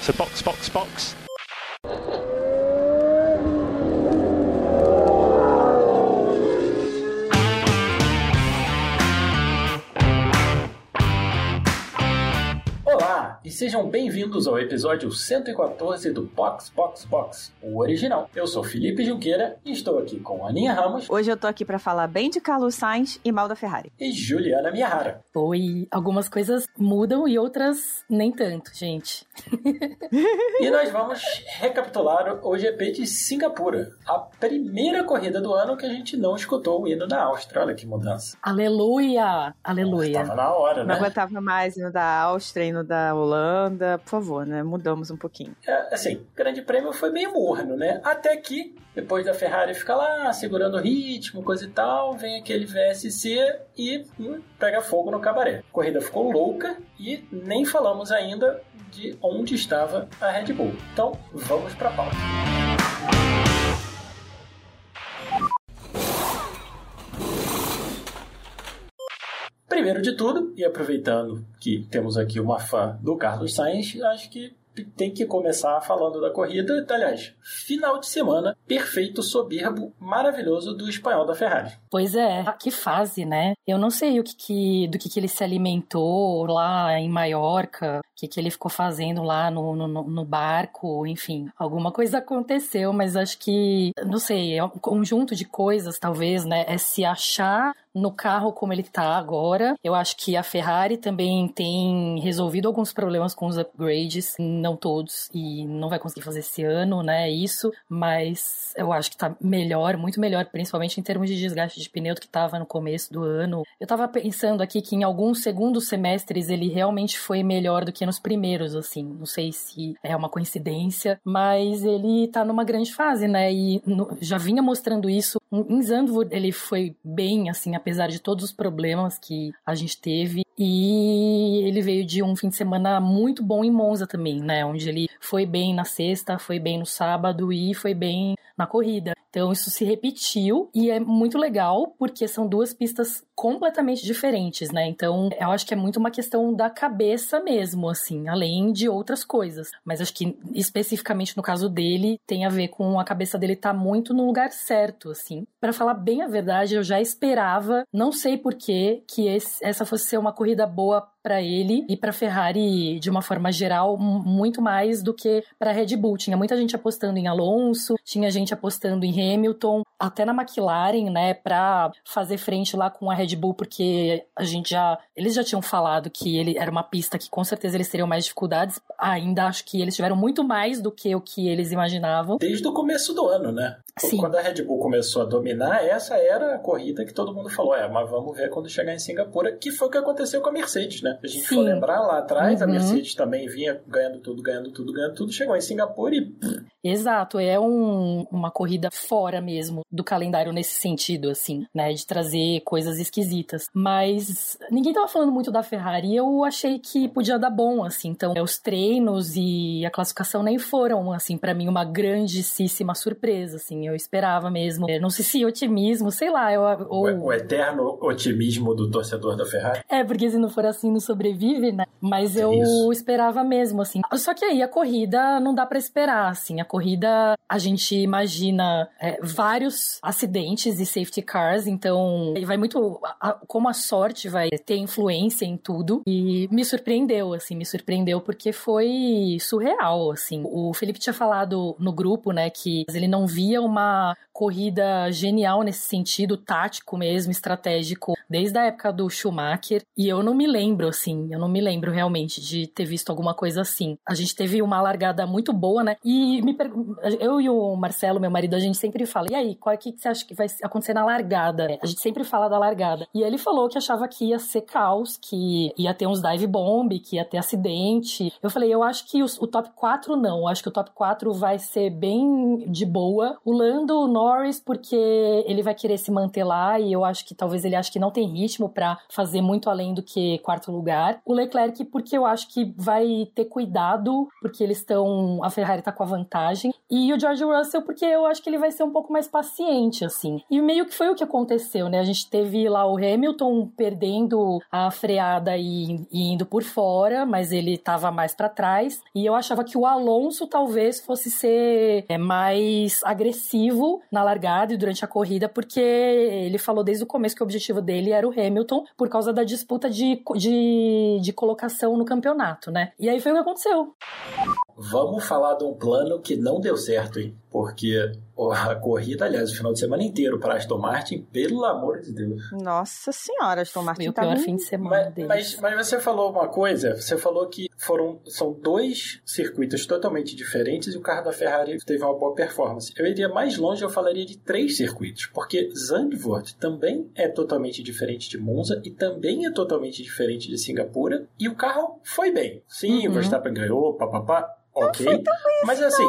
So box, box, box. Sejam bem-vindos ao episódio 114 do Box Box Box, o original. Eu sou Felipe Junqueira e estou aqui com Aninha Ramos Hoje eu tô aqui pra falar bem de Carlos Sainz e mal da Ferrari. e Juliana Miyahara. Oi, algumas coisas mudam e outras nem tanto, gente. E nós vamos recapitular o GP de Singapura, a primeira corrida do ano que a gente não escutou o hino da Áustria. Olha que mudança. Aleluia! Aleluia. Estava na hora, Não né? aguentava mais no da Áustria e no da Holanda. Por favor, né? Mudamos um pouquinho. É, assim, o grande prêmio foi meio morno, né? Até que, depois da Ferrari ficar lá, segurando o ritmo, coisa e tal, vem aquele VSC e hum, pega fogo no cabaré. A corrida ficou louca e nem falamos ainda de onde estava a Red Bull. Então, vamos pra pauta. Primeiro de tudo, e aproveitando que temos aqui uma fã do Carlos Sainz, acho que tem que começar falando da corrida. Aliás, final de semana perfeito, soberbo, maravilhoso do espanhol da Ferrari. Pois é, que fase, né? Eu não sei o que, que- do que, que ele se alimentou lá em Maiorca, o que, que ele ficou fazendo lá no, no, no barco, enfim. Alguma coisa aconteceu, mas acho que, não sei, é um conjunto de coisas, talvez, né? É se achar no carro como ele tá agora. Eu acho que a Ferrari também tem resolvido alguns problemas com os upgrades, não todos, e não vai conseguir fazer esse ano, né? Isso, mas eu acho que tá melhor, muito melhor, principalmente em termos de desgaste de pneu do que tava no começo do ano. Eu tava pensando aqui que em alguns segundos semestres ele realmente foi melhor do que nos primeiros, assim. Não sei se é uma coincidência, mas ele tá numa grande fase, né? E no- já vinha mostrando isso. Em Zandvoort ele foi bem, assim, apesar de todos os problemas que a gente teve. E ele veio de um fim de semana muito bom em Monza também, né? Onde ele foi bem na sexta, foi bem no sábado e foi bem na corrida. Então isso se repetiu e é muito legal porque são duas pistas completamente diferentes, né? Então eu acho que é muito uma questão da cabeça mesmo, assim, além de outras coisas. Mas acho que especificamente no caso dele tem a ver com a cabeça dele tá muito no lugar certo, assim. Pra falar bem a verdade, eu já esperava, não sei por que esse- essa fosse ser uma corrida boa pra ele e pra Ferrari de uma forma geral muito mais do que pra Red Bull. Tinha muita gente apostando em Alonso, tinha gente apostando em Hamilton, até na McLaren, né, pra fazer frente lá com a Red Bull, porque a gente já eles já tinham falado que ele era uma pista que com certeza eles teriam mais dificuldades. Ainda acho que eles tiveram muito mais do que o que eles imaginavam. Desde o começo do ano, né? Sim. Quando a Red Bull começou a dominar, essa era a corrida que todo mundo falou: é, mas vamos ver quando chegar em Singapura, que foi o que aconteceu com a Mercedes, né? A gente Sim. for lembrar lá atrás, a Uhum. Mercedes também vinha ganhando tudo, ganhando tudo, ganhando tudo, chegou em Singapura e Exato, é um- uma corrida fora mesmo do calendário nesse sentido, assim, né? De trazer coisas esquisitas. Mas ninguém tava falando muito da Ferrari e eu achei que podia dar bom, assim. Então, é, os treinos e a classificação nem foram, assim, pra mim, uma grandíssima surpresa, assim. Eu esperava mesmo. Eu não sei se otimismo, sei lá, eu, ou... o, o eterno otimismo do torcedor da Ferrari. É, porque se não for assim, não sobrevive, né? Mas eu Isso. esperava mesmo, assim. Só que aí a corrida não dá pra esperar, assim. A corrida, a gente imagina é, vários acidentes e safety cars, então vai muito. a- como a sorte vai ter influência em tudo. E me surpreendeu, assim, me surpreendeu porque foi surreal, assim. O Felipe tinha falado no grupo, né, que ele não via uma corrida genial nesse sentido, tático mesmo, estratégico, desde a época do Schumacher. E eu não me lembro, assim, eu não me lembro realmente de ter visto alguma coisa assim. A gente teve uma largada muito boa, né? E me pergun- eu e o Marcelo, meu marido, a gente sempre fala: e aí, qual é que você acha que vai acontecer na largada? A gente sempre fala da largada. E ele falou que achava que ia ser caos, que ia ter uns dive bomb, que ia ter acidente. Eu falei: eu acho que o top 4 não. Eu acho que o top 4 vai ser bem de boa. O pulando o Norris porque ele vai querer se manter lá e eu acho que talvez ele ache que não tem ritmo para fazer muito além do que quarto lugar. O Leclerc porque eu acho que vai ter cuidado porque eles estão a Ferrari tá com a vantagem e o George Russell porque eu acho que ele vai ser um pouco mais paciente assim. E meio que foi o que aconteceu, né? A gente teve lá o Hamilton perdendo a freada e, e indo por fora, mas ele estava mais para trás e eu achava que o Alonso talvez fosse ser é, mais agressivo na largada e durante a corrida, porque ele falou desde o começo que o objetivo dele era o Hamilton por causa da disputa de, de, de colocação no campeonato, né? E aí foi o que aconteceu. Vamos falar de um plano que não deu certo, hein? Porque a corrida, aliás, o final de semana inteiro para Aston Martin, pelo amor de Deus. Nossa senhora, Aston Martin Foi o tá pior muito- fim de semana Mas, deles. mas, mas você falou uma coisa, você falou que foram, são dois circuitos totalmente diferentes e o carro da Ferrari teve uma boa performance. Eu iria mais longe, eu falaria de três circuitos, porque Zandvoort também é totalmente diferente de Monza e também é totalmente diferente de Singapura e o carro foi bem. Sim, o Uhum. Verstappen ganhou, papapá, ok. Mas assim,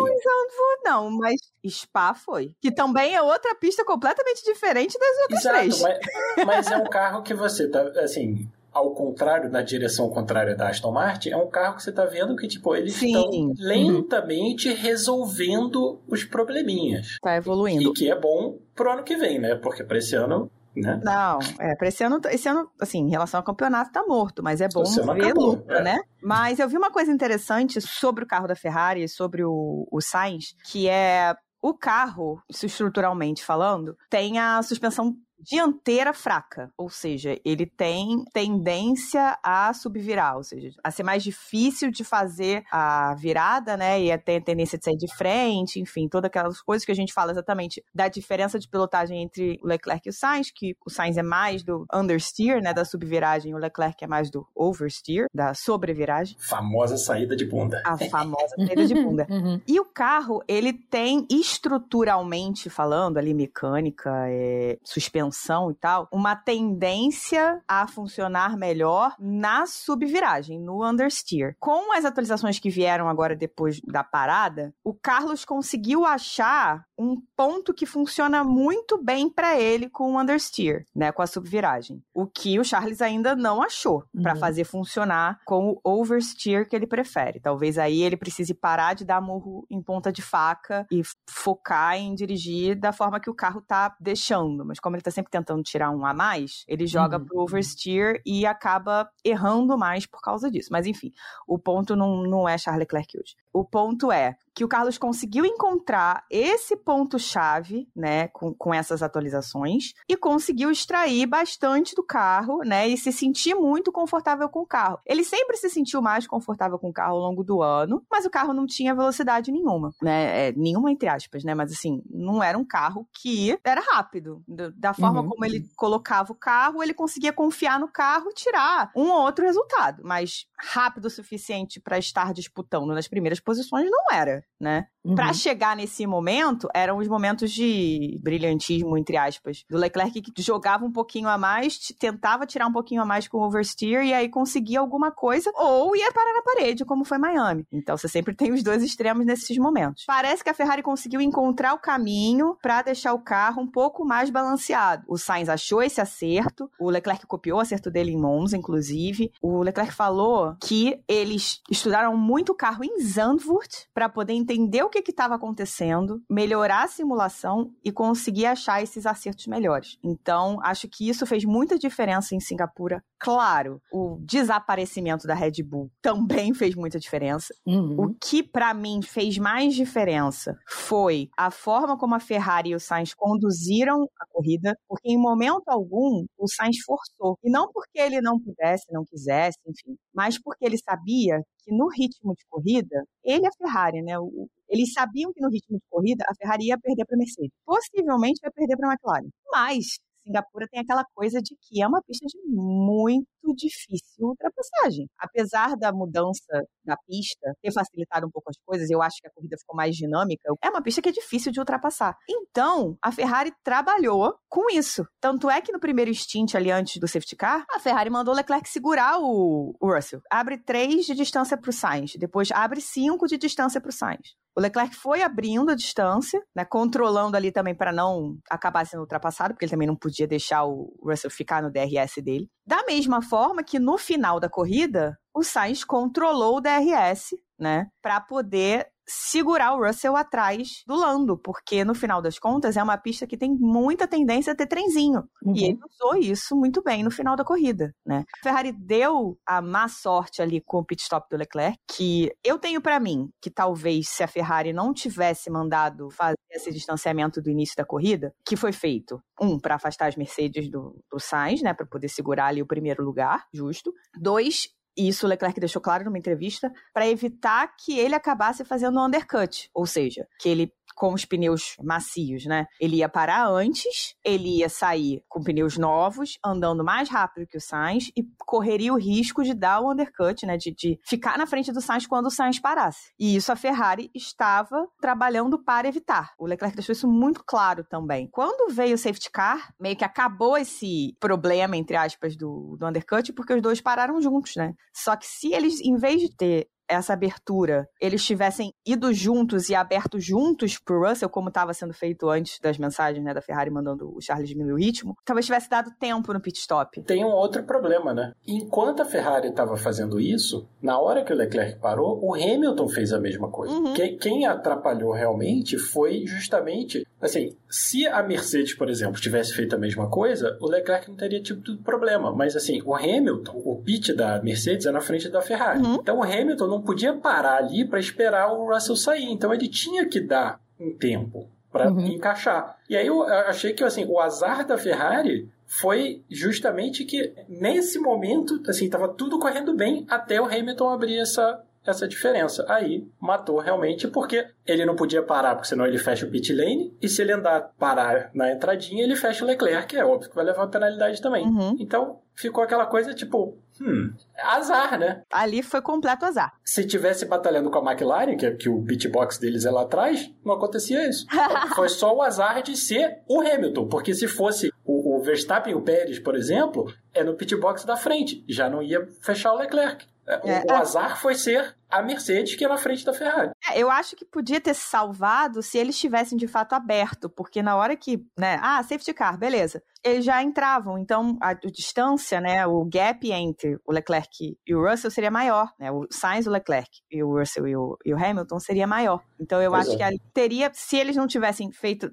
Não, mas Spa foi. Que também é outra pista completamente diferente das outras Exato, três. mas, mas é um carro que você tá, assim, ao contrário, na direção contrária da Aston Martin, é um carro que você tá vendo que, tipo, eles Sim. estão Uhum. lentamente resolvendo os probleminhas. Tá evoluindo. E que é bom pro ano que vem, né? Porque pra esse ano, né? Não, é, pra esse ano, esse ano, assim, em relação ao campeonato, tá morto, mas é bom ver luta, é. né? Mas eu vi uma coisa interessante sobre o carro da Ferrari, sobre o, o Sainz, que é o carro, estruturalmente falando, tem a suspensão dianteira fraca, ou seja, ele tem tendência a subvirar, ou seja, a ser mais difícil de fazer a virada, né, e a ter tendência de sair de frente, enfim, todas aquelas coisas que a gente fala exatamente da diferença de pilotagem entre o Leclerc e o Sainz, que o Sainz é mais do understeer, né, da subviragem, o Leclerc é mais do oversteer, da sobreviragem, Famosa saída de bunda. a famosa saída de bunda. Uhum. E o carro, ele tem estruturalmente falando, ali mecânica, é, suspensão e tal, uma tendência a funcionar melhor na subviragem, no understeer. Com as atualizações que vieram agora depois da parada, o Carlos conseguiu achar um ponto que funciona muito bem para ele com o understeer, né, com a subviragem. O que o Charles ainda não achou para Uhum. fazer funcionar com o oversteer que ele prefere. Talvez aí ele precise parar de dar murro em ponta de faca e focar em dirigir da forma que o carro tá deixando. Mas como ele tá sempre tentando tirar um a mais, ele joga Uhum. pro oversteer e acaba errando mais por causa disso. Mas enfim, o ponto não, não é Charles Leclerc hoje. O ponto é que o Carlos conseguiu encontrar esse ponto-chave, né, com, com essas atualizações, e conseguiu extrair bastante do carro, né, e se sentir muito confortável com o carro. Ele sempre se sentiu mais confortável com o carro ao longo do ano, mas o carro não tinha velocidade nenhuma, né, é, nenhuma entre aspas, né, mas assim, não era um carro que era rápido. Da, forma Uhum. como ele colocava o carro, ele conseguia confiar no carro e tirar um ou outro resultado, mas rápido o suficiente para estar disputando nas primeiras posições não era, né? Uhum. Pra chegar nesse momento, eram os momentos de brilhantismo, entre aspas, do Leclerc que jogava um pouquinho a mais, tentava tirar um pouquinho a mais com o oversteer e aí conseguia alguma coisa, ou ia parar na parede, como foi Miami. Então você sempre tem os dois extremos nesses momentos. Parece que a Ferrari conseguiu encontrar o caminho pra deixar o carro um pouco mais balanceado. O Sainz achou esse acerto, o Leclerc copiou o acerto dele em Monza, inclusive. O Leclerc falou que eles estudaram muito o carro em Zandvoort para poder entender o que estava acontecendo, melhorar a simulação e conseguir achar esses acertos melhores. Então, acho que isso fez muita diferença em Singapura. Claro, o desaparecimento da Red Bull também fez muita diferença. Uhum. O que pra mim fez mais diferença foi a forma como a Ferrari e o Sainz conduziram a corrida, porque em momento algum o Sainz forçou. E não porque ele não pudesse, não quisesse, enfim, mas porque ele sabia que no ritmo de corrida, ele a Ferrari, né? o- eles sabiam que no ritmo de corrida a Ferrari ia perder para a Mercedes. Possivelmente ia perder para a McLaren. Mas Singapura tem aquela coisa de que é uma pista de muito difícil ultrapassagem. Apesar da mudança da pista ter facilitado um pouco as coisas, eu acho que a corrida ficou mais dinâmica, é uma pista que é difícil de ultrapassar. Então, a Ferrari trabalhou com isso. Tanto é que no primeiro stint ali antes do safety car, a Ferrari mandou o Leclerc segurar o, Russell. Abre 3 de distância para o Sainz, depois abre 5 de distância para o Sainz. O Leclerc foi abrindo a distância, né, controlando ali também para não acabar sendo ultrapassado, porque ele também não podia deixar o Russell ficar no DRS dele. Da mesma forma que no final da corrida, o Sainz controlou o DRS, né, para poder segurar o Russell atrás do Lando, porque no final das contas é uma pista que tem muita tendência a ter trenzinho. Uhum. E ele usou isso muito bem no final da corrida, né? A Ferrari deu a má sorte ali com o pit stop do Leclerc, que eu tenho para mim que talvez se a Ferrari não tivesse mandado fazer esse distanciamento do início da corrida, que foi feito, um, para afastar as Mercedes do, do Sainz, né, para poder segurar ali o primeiro lugar, justo. Dois, e isso o Leclerc deixou claro numa entrevista, para evitar que ele acabasse fazendo um undercut, ou seja, que ele com os pneus macios, né? Ele ia parar antes, ele ia sair com pneus novos, andando mais rápido que o Sainz e correria o risco de dar o undercut, né? De, de ficar na frente do Sainz quando o Sainz parasse. E isso a Ferrari estava trabalhando para evitar. O Leclerc deixou isso muito claro também. Quando veio o safety car, meio que acabou esse problema, entre aspas, do, do undercut, porque os dois pararam juntos, né? Só que se eles, em vez de ter essa abertura, eles tivessem ido juntos e aberto juntos pro Russell, como estava sendo feito antes das mensagens, né, da Ferrari mandando o Charles diminuir o ritmo, talvez tivesse dado tempo no pit stop. Tem um outro problema, né? Enquanto a Ferrari estava fazendo isso, na hora que o Leclerc parou, o Hamilton fez a mesma coisa. Uhum. Quem, quem atrapalhou realmente foi justamente, assim, se a Mercedes, por exemplo, tivesse feito a mesma coisa, o Leclerc não teria tido problema. Mas, assim, o Hamilton, o pit da Mercedes é na frente da Ferrari. Uhum. Então, o Hamilton não não podia parar ali para esperar o Russell sair. Então ele tinha que dar um tempo para uhum. encaixar. E aí eu achei que assim, o azar da Ferrari foi justamente que nesse momento, assim, estava tudo correndo bem até o Hamilton abrir essa essa diferença. Aí matou realmente porque ele não podia parar, porque senão ele fecha o pit lane, e se ele andar parar na entradinha, ele fecha o Leclerc, que é óbvio que vai levar penalidade também. Uhum. Então ficou aquela coisa tipo, hum, azar, né? Ali foi completo azar. Se tivesse batalhando com a McLaren, que, que o pitbox deles é lá atrás, não acontecia isso. foi só o azar de ser o Hamilton, porque se fosse o, o Verstappen e o Pérez, por exemplo, é no pitbox da frente, já não ia fechar o Leclerc. É, o, o azar foi ser a Mercedes que é na frente da Ferrari. É, eu acho que podia ter salvado se eles tivessem de fato aberto, porque na hora que, né, ah, safety car, beleza. Eles já entravam, então a, a distância, né, o gap entre o Leclerc e o Russell seria maior, né? O Sainz, o Leclerc e o Russell e o, e o Hamilton seria maior. Então eu acho que ali teria, se eles não tivessem feito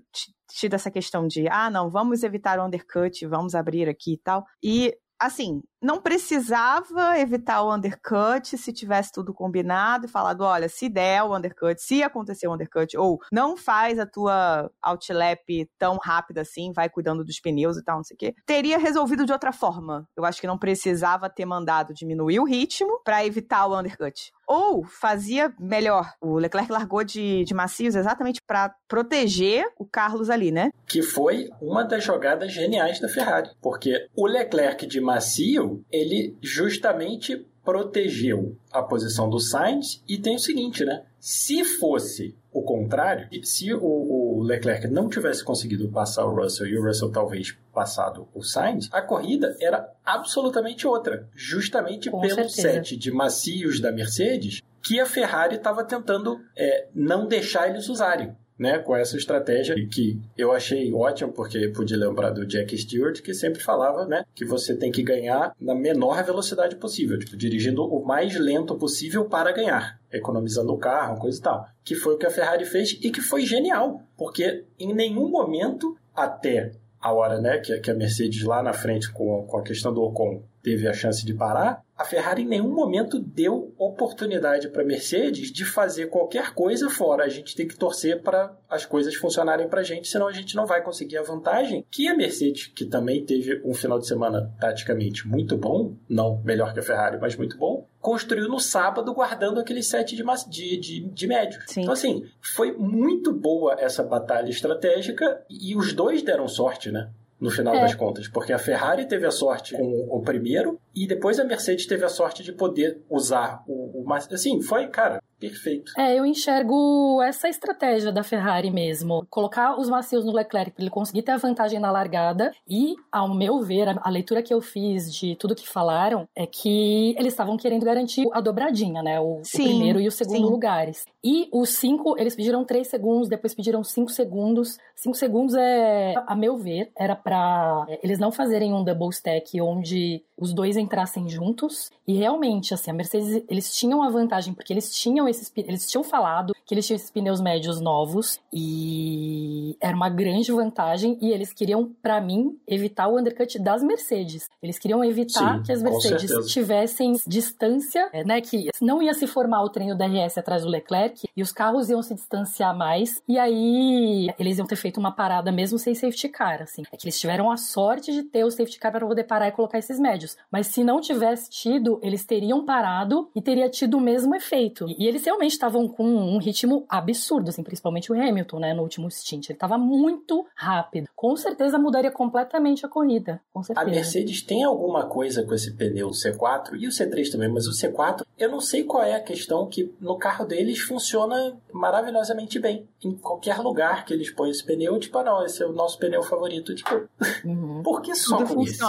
tido essa questão de, ah, não, vamos evitar o undercut, vamos abrir aqui e tal. E assim, não precisava evitar o undercut se tivesse tudo combinado e falado, olha, se der o undercut, se acontecer o undercut, ou não faz a tua outlap tão rápida assim, vai cuidando dos pneus e tal, não sei o quê, teria resolvido de outra forma. Eu acho que não precisava ter mandado diminuir o ritmo para evitar o undercut. Ou fazia melhor. O Leclerc largou de, de macios exatamente para proteger o Carlos ali, né? Que foi uma das jogadas geniais da Ferrari. Porque o Leclerc de macio, ele justamente protegeu a posição do Sainz e tem o seguinte, né? Se fosse o contrário, se o, o, Leclerc não tivesse conseguido passar o Russell e o Russell talvez passado o Sainz, a corrida era absolutamente outra, justamente Com pelo certeza. set de macios da Mercedes que a Ferrari estava tentando é, não deixar eles usarem né, com essa estratégia que eu achei ótima, porque pude lembrar do Jack Stewart, que sempre falava né, que você tem que ganhar na menor velocidade possível, tipo, dirigindo o mais lento possível para ganhar, economizando o carro, coisa e tal. Que foi o que a Ferrari fez e que foi genial, porque em nenhum momento, até a hora né, que, a Mercedes lá na frente com, com a questão do Ocon teve a chance de parar, a Ferrari em nenhum momento deu oportunidade para a Mercedes de fazer qualquer coisa fora. A gente tem que torcer para as coisas funcionarem para a gente, senão a gente não vai conseguir a vantagem que a Mercedes, que também teve um final de semana taticamente muito bom, não melhor que a Ferrari, mas muito bom, construiu no sábado guardando aquele set de, de, de, de médio. Sim. Então, assim, foi muito boa essa batalha estratégica e os dois deram sorte, né? no final é. das contas, porque a Ferrari teve a sorte com o primeiro e depois a Mercedes teve a sorte de poder usar o, o assim, foi, cara, perfeito. É, eu enxergo essa estratégia da Ferrari mesmo. Colocar os macios no Leclerc para ele conseguir ter a vantagem na largada. E, ao meu ver, a, a leitura que eu fiz de tudo que falaram é que eles estavam querendo garantir a dobradinha, né? O, Sim, o primeiro e o segundo sim. lugares. E os cinco, eles pediram três segundos, depois pediram cinco segundos. Cinco segundos é, a meu ver, era para eles não fazerem um double stack onde os dois entrassem juntos. E realmente, assim, a Mercedes, eles tinham a vantagem porque eles tinham esses, eles tinham falado que eles tinham esses pneus médios novos e era uma grande vantagem e eles queriam, pra mim, evitar o undercut das Mercedes. Eles queriam evitar Sim, que as Mercedes tivessem distância, é, né, que não ia se formar o treino DRS atrás do Leclerc e os carros iam se distanciar mais e aí eles iam ter feito uma parada mesmo sem safety car, assim. É que eles tiveram a sorte de ter o safety car para poder parar e colocar esses médios, mas se não tivesse tido, eles teriam parado e teria tido o mesmo efeito. E, e eles realmente estavam com um ritmo absurdo, assim, principalmente o Hamilton, né, no último stint. Ele estava muito rápido. Com certeza mudaria completamente a corrida, com A certeza. Mercedes tem alguma coisa com esse pneu C4 e o C3 também, mas o C4, eu não sei qual é a questão que no carro deles funciona maravilhosamente bem. Em qualquer lugar que eles põem esse pneu, tipo, ah não, esse é o nosso pneu favorito. Tipo, Uhum. por que só Tudo com isso?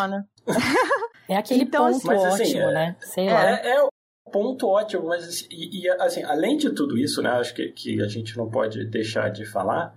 É aquele Então, ponto assim, mas, assim, ótimo, é- né? Sei lá. É, é o ponto ótimo, mas assim, e, e, assim, além de tudo isso, né, acho que, que a gente não pode deixar de falar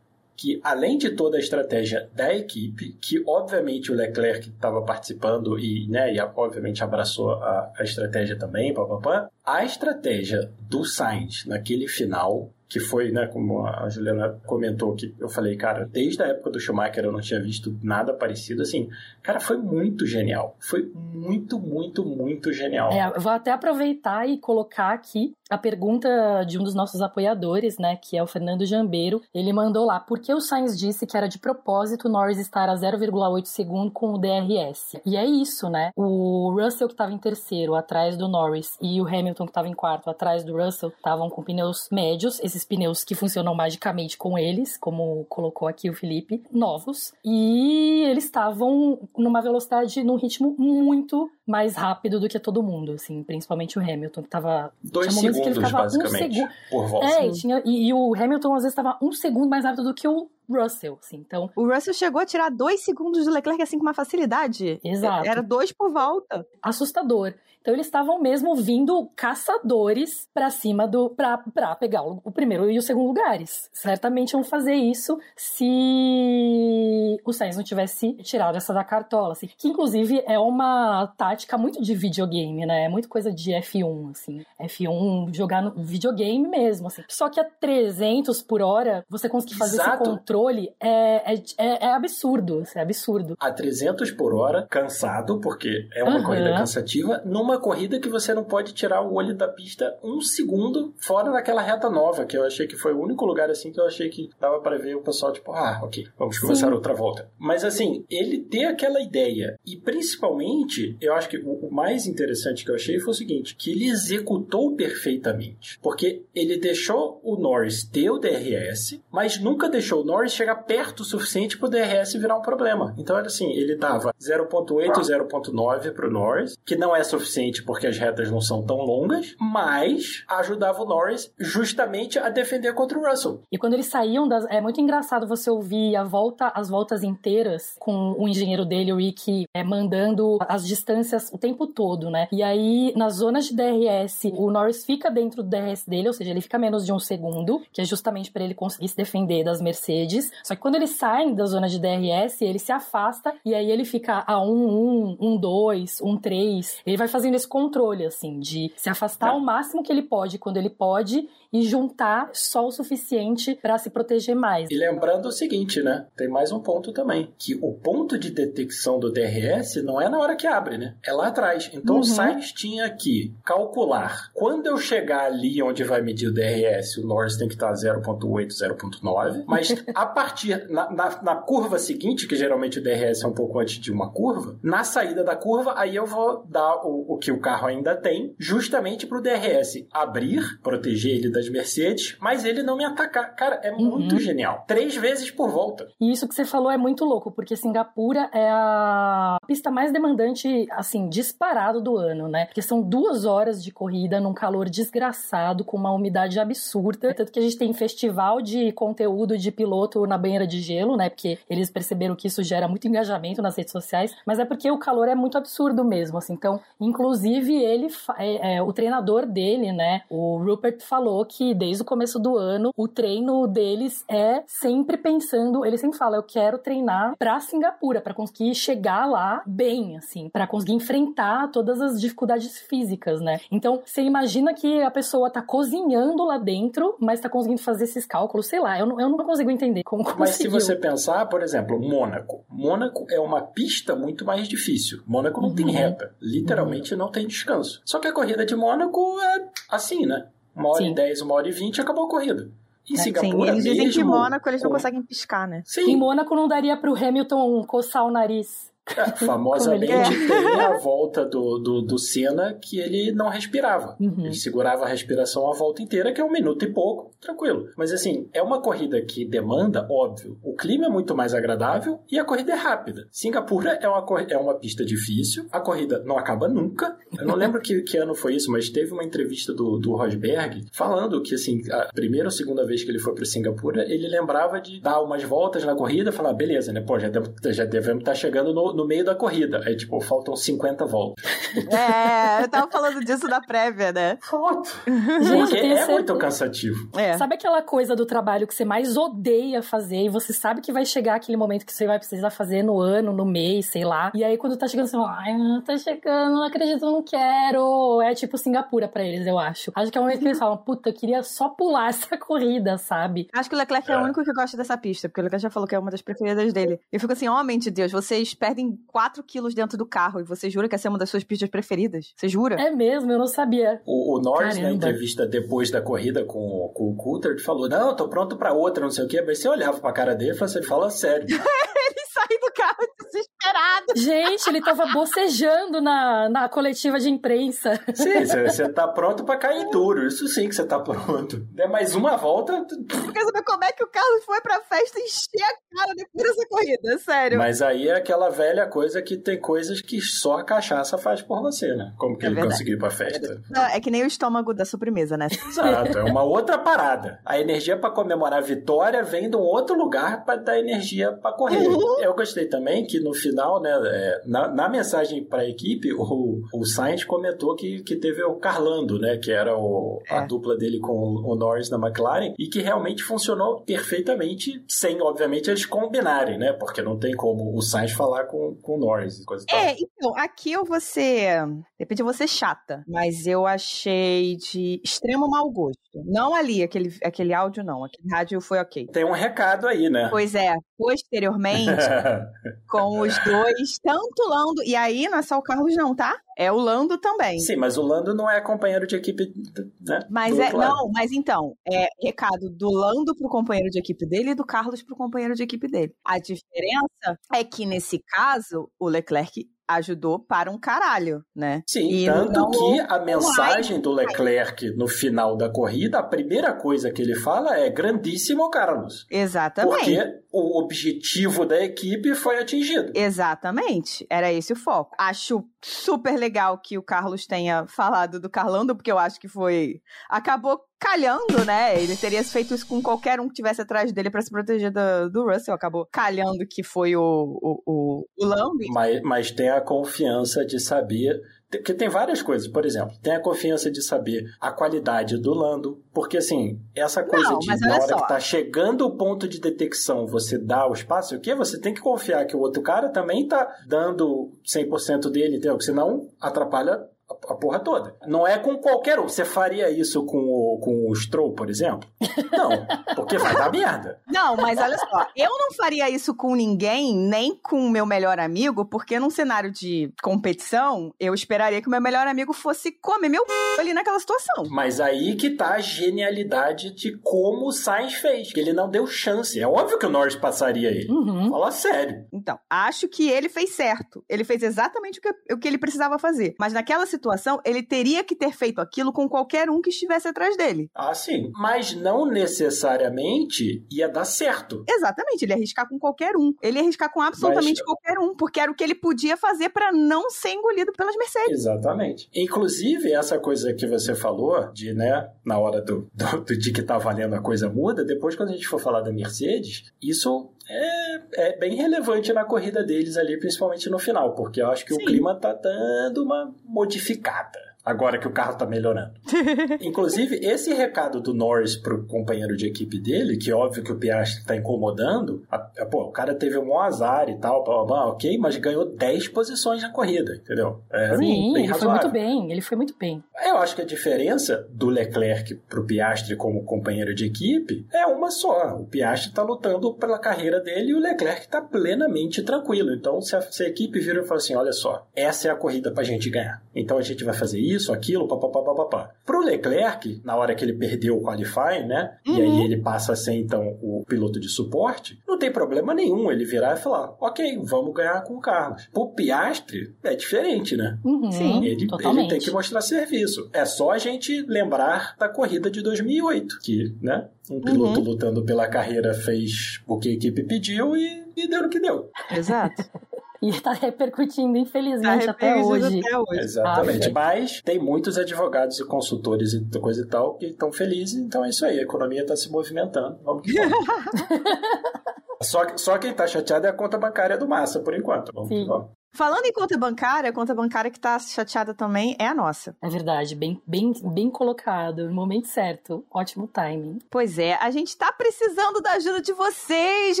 que além de toda a estratégia da equipe, que obviamente o Leclerc estava participando e, né, e obviamente abraçou a, a estratégia também, papapá, a estratégia do Sainz naquele final, que foi, né, como a Juliana comentou, que eu falei, cara, desde a época do Schumacher eu não tinha visto nada parecido, assim, cara, foi muito genial. Foi muito, muito, muito genial. É, vou até aproveitar e colocar aqui a pergunta de um dos nossos apoiadores, né, que é o Fernando Jambeiro. Ele mandou lá, por que o Sainz disse que era de propósito Norris estar a 0,8 segundo com o DRS? E é isso, né? O Russell que estava em terceiro, atrás do Norris, e o Hamilton que estava em quarto, atrás do Russell, estavam com pneus médios, esses pneus que funcionam magicamente com eles, como colocou aqui o Felipe, novos, e eles estavam numa velocidade, num ritmo muito mais rápido do que todo mundo, assim, principalmente o Hamilton, que tava Dois tinha momentos que ele segundos, ficava um basicamente, segundo- por volta. é, e, tinha, e, e o Hamilton às vezes estava um segundo mais rápido do que o Russell, assim. Então, O Russell chegou a tirar dois segundos do Leclerc assim com uma facilidade. Exato. Era dois por volta. assustador. Então eles estavam mesmo vindo caçadores pra cima do pra, pra pegar o, o primeiro e o segundo lugares. Certamente iam fazer isso se o Sainz não tivesse tirado essa da cartola, assim. Que inclusive é uma tática muito de videogame, né? É muito coisa de F1, assim. F1 jogar no videogame mesmo, assim. Só que a 300 por hora, você conseguir fazer Exato. esse controle é, é, é, é absurdo, é absurdo. a 300 por hora, cansado, porque é uma Aham. corrida cansativa, numa corrida que você não pode tirar o olho da pista um segundo fora daquela reta nova, que eu achei que foi o único lugar assim que eu achei que dava para ver o pessoal tipo, ah, ok, vamos começar Sim. outra volta. Mas assim, ele ter aquela ideia e principalmente, eu acho que o, o mais interessante que eu achei foi o seguinte, que ele executou perfeitamente, porque ele deixou o Norris ter o DRS, mas nunca deixou o Norris chegar perto o suficiente para o DRS virar um problema. Então era assim, ele dava 0.8, 0.9 para o Norris, que não é suficiente porque as retas não são tão longas, mas ajudava o Norris justamente a defender contra o Russell. E quando eles saíam das. É muito engraçado você ouvir a volta, as voltas inteiras com o engenheiro dele, o Rick, é, mandando as distâncias o tempo todo, né? E aí, nas zonas de DRS, o Norris fica dentro do DRS dele, ou seja, ele fica menos de um segundo, que é justamente para ele conseguir se defender das Mercedes. Só que quando eles saem da zona de DRS, ele se afasta e aí ele fica a 1, 1, 1, 2, 1, 3. Ele vai fazendo esse controle, assim, de se afastar Tá. ao máximo que ele pode quando ele pode e juntar só o suficiente para se proteger mais. E lembrando o seguinte, né? Tem mais um ponto também. Que o ponto de detecção do DRS não é na hora que abre, né? É lá atrás. Então Uhum. o Sainz tinha que calcular. Quando eu chegar ali onde vai medir o DRS, o Norris tem que estar 0.8, 0.9. Mas a partir, na, na, na, curva seguinte, que geralmente o DRS é um pouco antes de uma curva, na saída da curva, aí eu vou dar o, o que o carro ainda tem, justamente pro DRS abrir, proteger ele das Mercedes, mas ele não me atacar. Cara, é uhum. muito genial. Três vezes por volta. E isso que você falou é muito louco, porque Singapura é a pista mais demandante, assim, disparado do ano, né? Porque são duas horas de corrida num calor desgraçado, com uma umidade absurda. Tanto que a gente tem festival de conteúdo de piloto na banheira de gelo, né? Porque eles perceberam que isso gera muito engajamento nas redes sociais, mas é porque o calor é muito absurdo mesmo, assim. Então, inclusive, ele, é, é, o treinador dele, né? O Rupert falou que desde o começo do ano, o treino deles é sempre pensando, ele sempre fala, eu quero treinar pra Singapura, para conseguir chegar lá bem, assim, para conseguir enfrentar todas as dificuldades físicas, né? Então, você imagina que a pessoa tá cozinhando lá dentro, mas tá conseguindo fazer esses cálculos, sei lá, eu não, eu não consigo entender como conseguiu. Mas se você pensar, por exemplo, Mônaco. Mônaco é uma pista muito mais difícil. Mônaco não uhum. tem reta. Literalmente uhum. não tem descanso. Só que a corrida de Mônaco é assim, né? Uma hora Sim. e dez, uma hora e vinte, acabou a corrida. Em é, Singapura, sim, eles dizem que em Mônaco eles não conseguem piscar, né? Sim. Em Mônaco não daria pro Hamilton coçar o nariz. É, famosamente é. tem a volta do, do, do Senna que ele não respirava. Uhum. Ele segurava a respiração a volta inteira, que é um minuto e pouco, tranquilo. Mas assim, é uma corrida que demanda, óbvio, o clima é muito mais agradável e a corrida é rápida. Singapura é uma, é uma pista difícil, a corrida não acaba nunca. Eu não lembro que, que ano foi isso, mas teve uma entrevista do, do Rosberg falando que assim, a primeira ou segunda vez que ele foi para Singapura, ele lembrava de dar umas voltas na corrida e falar, beleza, né? Pô, já, já devemos estar tá chegando no, no meio da corrida. Aí, tipo, faltam 50 voltas. É, eu tava falando disso da prévia, né? Foto. Porque é muito cansativo. É. Sabe aquela coisa do trabalho que você mais odeia fazer e você sabe que vai chegar aquele momento que você vai precisar fazer no ano, no mês, sei lá. E aí, quando tá chegando, você fala, ai, não tá chegando, não acredito, não quero. É tipo Singapura pra eles, eu acho. Acho que é o momento que eles falam, puta, eu queria só pular essa corrida, sabe? Acho que o Leclerc é, é o único que gosta dessa pista, porque o Leclerc já falou que é uma das preferidas dele. Eu fico assim, homem de Deus, vocês perdem 4 quilos dentro do carro e você jura que essa é uma das suas pistas preferidas? Você jura? É mesmo, eu não sabia. O, o Norris, Caramba. na entrevista depois da corrida com, com o Coulter, falou: Não, tô pronto pra outra, não sei o quê. Mas você olhava pra cara dele e falou assim: ele fala sério. ele sai do carro desesperado. Gente, ele tava bocejando na, na coletiva de imprensa. Sim, você tá pronto pra cair duro. Isso sim que você tá pronto. É mais uma volta. Eu quero saber como é que o Carlos foi pra festa encher a cara depois dessa corrida, sério. Mas aí é aquela velha coisa que tem coisas que só a cachaça faz por você, né? Como que é ele verdade. conseguiu ir pra festa. É, é que nem o estômago da sobremesa, né? Exato, é uma outra parada. A energia para comemorar a vitória vem de um outro lugar para dar energia para correr. Uhum. Eu gostei também que no final, né, é, na, na, mensagem para a equipe, o, o Sainz comentou que, que teve o Carlando, né, que era o, é. a dupla dele com o Norris na McLaren, e que realmente funcionou perfeitamente, sem, obviamente, eles combinarem, né, porque não tem como o Sainz falar com, com o Norris e coisa e tal. É, então, aqui eu vou ser, de repente eu vou ser chata, mas eu achei de extremo mau gosto. Não ali, aquele, aquele áudio não, aquele rádio foi ok. Tem um recado aí, né? Pois é, posteriormente, com os dois, tanto Lando. E aí não é só o Carlos, não, tá? É o Lando também. Sim, mas o Lando não é companheiro de equipe, né? Mas é, não, mas então, é recado do Lando pro companheiro de equipe dele e do Carlos pro companheiro de equipe dele. A diferença é que nesse caso, o Leclerc ajudou para um caralho, né? Sim, e tanto que a mensagem do Leclerc no final da corrida, a primeira coisa que ele fala é grandíssimo Carlos. Exatamente. Porque o objetivo da equipe foi atingido. Exatamente. Era esse o foco. Acho super legal que o Carlos tenha falado do Carlando, porque eu acho que foi acabou calhando, né? Ele teria feito isso com qualquer um que tivesse atrás dele para se proteger do, do Russell. Acabou calhando que foi o, o, o, o Lando. Mas, mas tem a confiança de saber porque tem várias coisas, por exemplo, tem a confiança de saber a qualidade do Lando, porque assim, essa coisa Não, de na hora só. que tá chegando o ponto de detecção, você dá o espaço, o quê? Você tem que confiar que o outro cara também tá dando 100% dele, entendeu? Porque senão atrapalha a, porra toda. Não é com qualquer um. Você faria isso com o, com o Stroll, por exemplo? Não, porque vai dar merda. Não, mas olha só, eu não faria isso com ninguém, nem com o meu melhor amigo, porque num cenário de competição, eu esperaria que o meu melhor amigo fosse comer meu c... ali naquela situação. Mas aí que tá a genialidade de como o Sainz fez, que ele não deu chance. É óbvio que o Norris passaria ele. Uhum. Fala sério. Então, acho que ele fez certo. Ele fez exatamente o que, o que ele precisava fazer. Mas naquela situação, ele teria que ter feito aquilo com qualquer um que estivesse atrás dele. Ah, sim. Mas não necessariamente ia dar certo. Exatamente, ele ia arriscar com qualquer um. Ele ia arriscar com absolutamente Mas- qualquer um, porque era o que ele podia fazer pra não ser engolido pelas Mercedes. Exatamente. Inclusive, essa coisa que você falou, de, né, na hora do, do- do- de que tá valendo a coisa muda, depois quando a gente for falar da Mercedes, isso é, é bem relevante na corrida deles ali, principalmente no final, porque eu acho que Sim. o clima tá dando uma modificada. Agora que o carro tá melhorando. Inclusive, esse recado do Norris pro companheiro de equipe dele, que é óbvio que o Piastri tá incomodando, a- a- pô, o cara teve um azar e tal, blá, blá, blá, ok, mas ganhou 10 posições na corrida, entendeu? É Sim, bem ele foi razoável. muito bem, ele foi muito bem. Eu acho que a diferença do Leclerc pro Piastri como companheiro de equipe é uma só. O Piastri tá lutando pela carreira dele e o Leclerc tá plenamente tranquilo. Então, se a, se a equipe vira e fala assim, olha só, essa é a corrida pra gente ganhar. Então a gente vai fazer isso, aquilo, papapá, papapá. Pro Leclerc, na hora que ele perdeu o qualifying, né? E aí ele passa a ser, então, o piloto de suporte, não tem problema nenhum ele virar e falar, ok, vamos ganhar com o Carlos. Pro Piastri, é diferente, né? Uhum, Sim, Ele, ele tem que mostrar serviço. É só a gente lembrar da corrida de 2008, que, né? Um piloto Uhum. lutando pela carreira fez o que a equipe pediu e, e deu no que deu. Exato. E tá repercutindo, Tá infelizmente, até repercutindo hoje. até hoje. Exatamente. Ah, Mas tem muitos advogados e consultores e coisa e tal que estão felizes, então é isso aí. A economia está se movimentando. Vamos que vamos. só, só quem tá chateado é a conta bancária do Massa, por enquanto. Vamos que Sim. vamos. Falando em conta bancária, a conta bancária que tá chateada também é a nossa. É verdade, bem, bem, bem colocado, no momento certo. Ótimo timing. Pois é, a gente tá precisando da ajuda de vocês,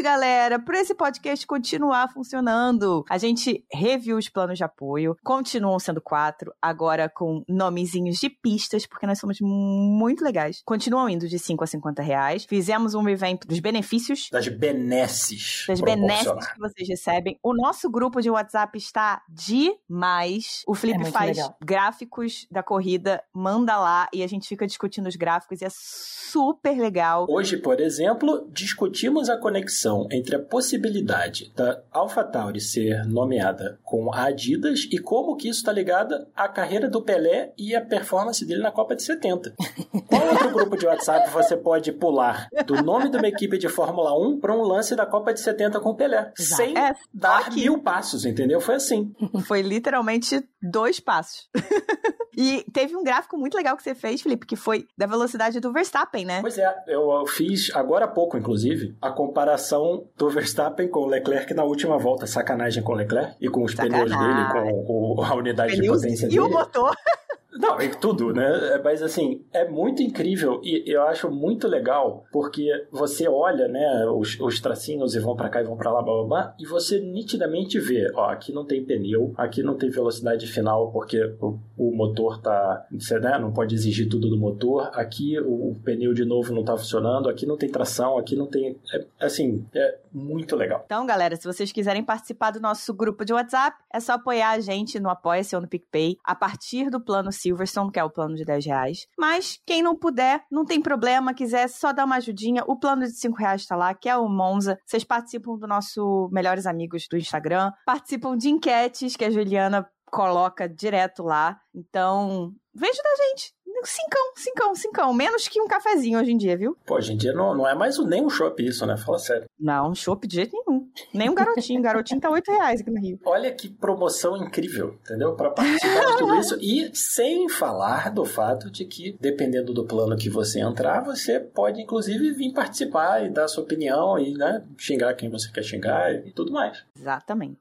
galera, para esse podcast continuar funcionando. A gente reviu os planos de apoio, continuam sendo quatro, agora com nomezinhos de pistas, porque nós somos muito legais. Continuam indo de 5 a 50 reais. Fizemos um revamp dos benefícios Das benesses. das benesses que vocês recebem. O nosso grupo de WhatsApp está demais. O Felipe É faz legal. gráficos da corrida, manda lá e a gente fica discutindo os gráficos e é super legal. Hoje, por exemplo, discutimos a conexão entre a possibilidade da AlphaTauri ser nomeada com a Adidas e como que isso está ligado à carreira do Pelé e à performance dele na Copa de 70. Qual outro grupo de WhatsApp você pode pular do nome de uma equipe de Fórmula 1 para um lance da Copa de 70 com o Pelé? Exato. Sem É, dar aqui. mil passos, entendeu? Foi assim. Foi literalmente dois passos. e teve um gráfico muito legal que você fez, Felipe, que foi da velocidade do Verstappen, né? Pois é, eu fiz agora há pouco, inclusive, a comparação do Verstappen com o Leclerc na última volta. Sacanagem com o Leclerc e com os pneus Sacanagem. dele, com o- a unidade de Pneus potência e dele. o motor. Não, e tudo, né? É, Mas assim, é muito incrível e eu acho muito legal porque você olha, né, os, os tracinhos e vão pra cá e vão pra lá, blá, blá, blá, e você nitidamente vê, ó, aqui não tem pneu, aqui não tem velocidade final porque o, o motor tá, você né, não pode exigir tudo do motor, aqui o, o pneu de novo não tá funcionando, aqui não tem tração, aqui não tem, é, assim, é muito legal. Então, galera, se vocês quiserem participar do nosso grupo de WhatsApp, é só apoiar a gente no Apoia-se ou no PicPay a partir do plano Silverstone, que é o plano de 10 reais. Mas quem não puder, não tem problema, quiser só dar uma ajudinha, o plano de 5 reais tá lá, que é o Monza. Vocês participam do nosso Melhores Amigos do Instagram, participam de enquetes que a Juliana coloca direto lá. Então, veja da gente. Cincão, cincão, cincão. Menos que um cafezinho hoje em dia, viu? Pô, hoje em dia não, não é mais nem um shopping isso, né? Fala sério. Não, chopp de jeito nenhum. Nem um garotinho. garotinho tá 8 reais aqui no Rio. Olha que promoção incrível, entendeu? Para participar de tudo isso. E sem falar do fato de que, dependendo do plano que você entrar, você pode, inclusive, vir participar e dar sua opinião e, né, xingar quem você quer xingar e tudo mais. Exatamente.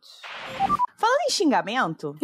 Falando em xingamento,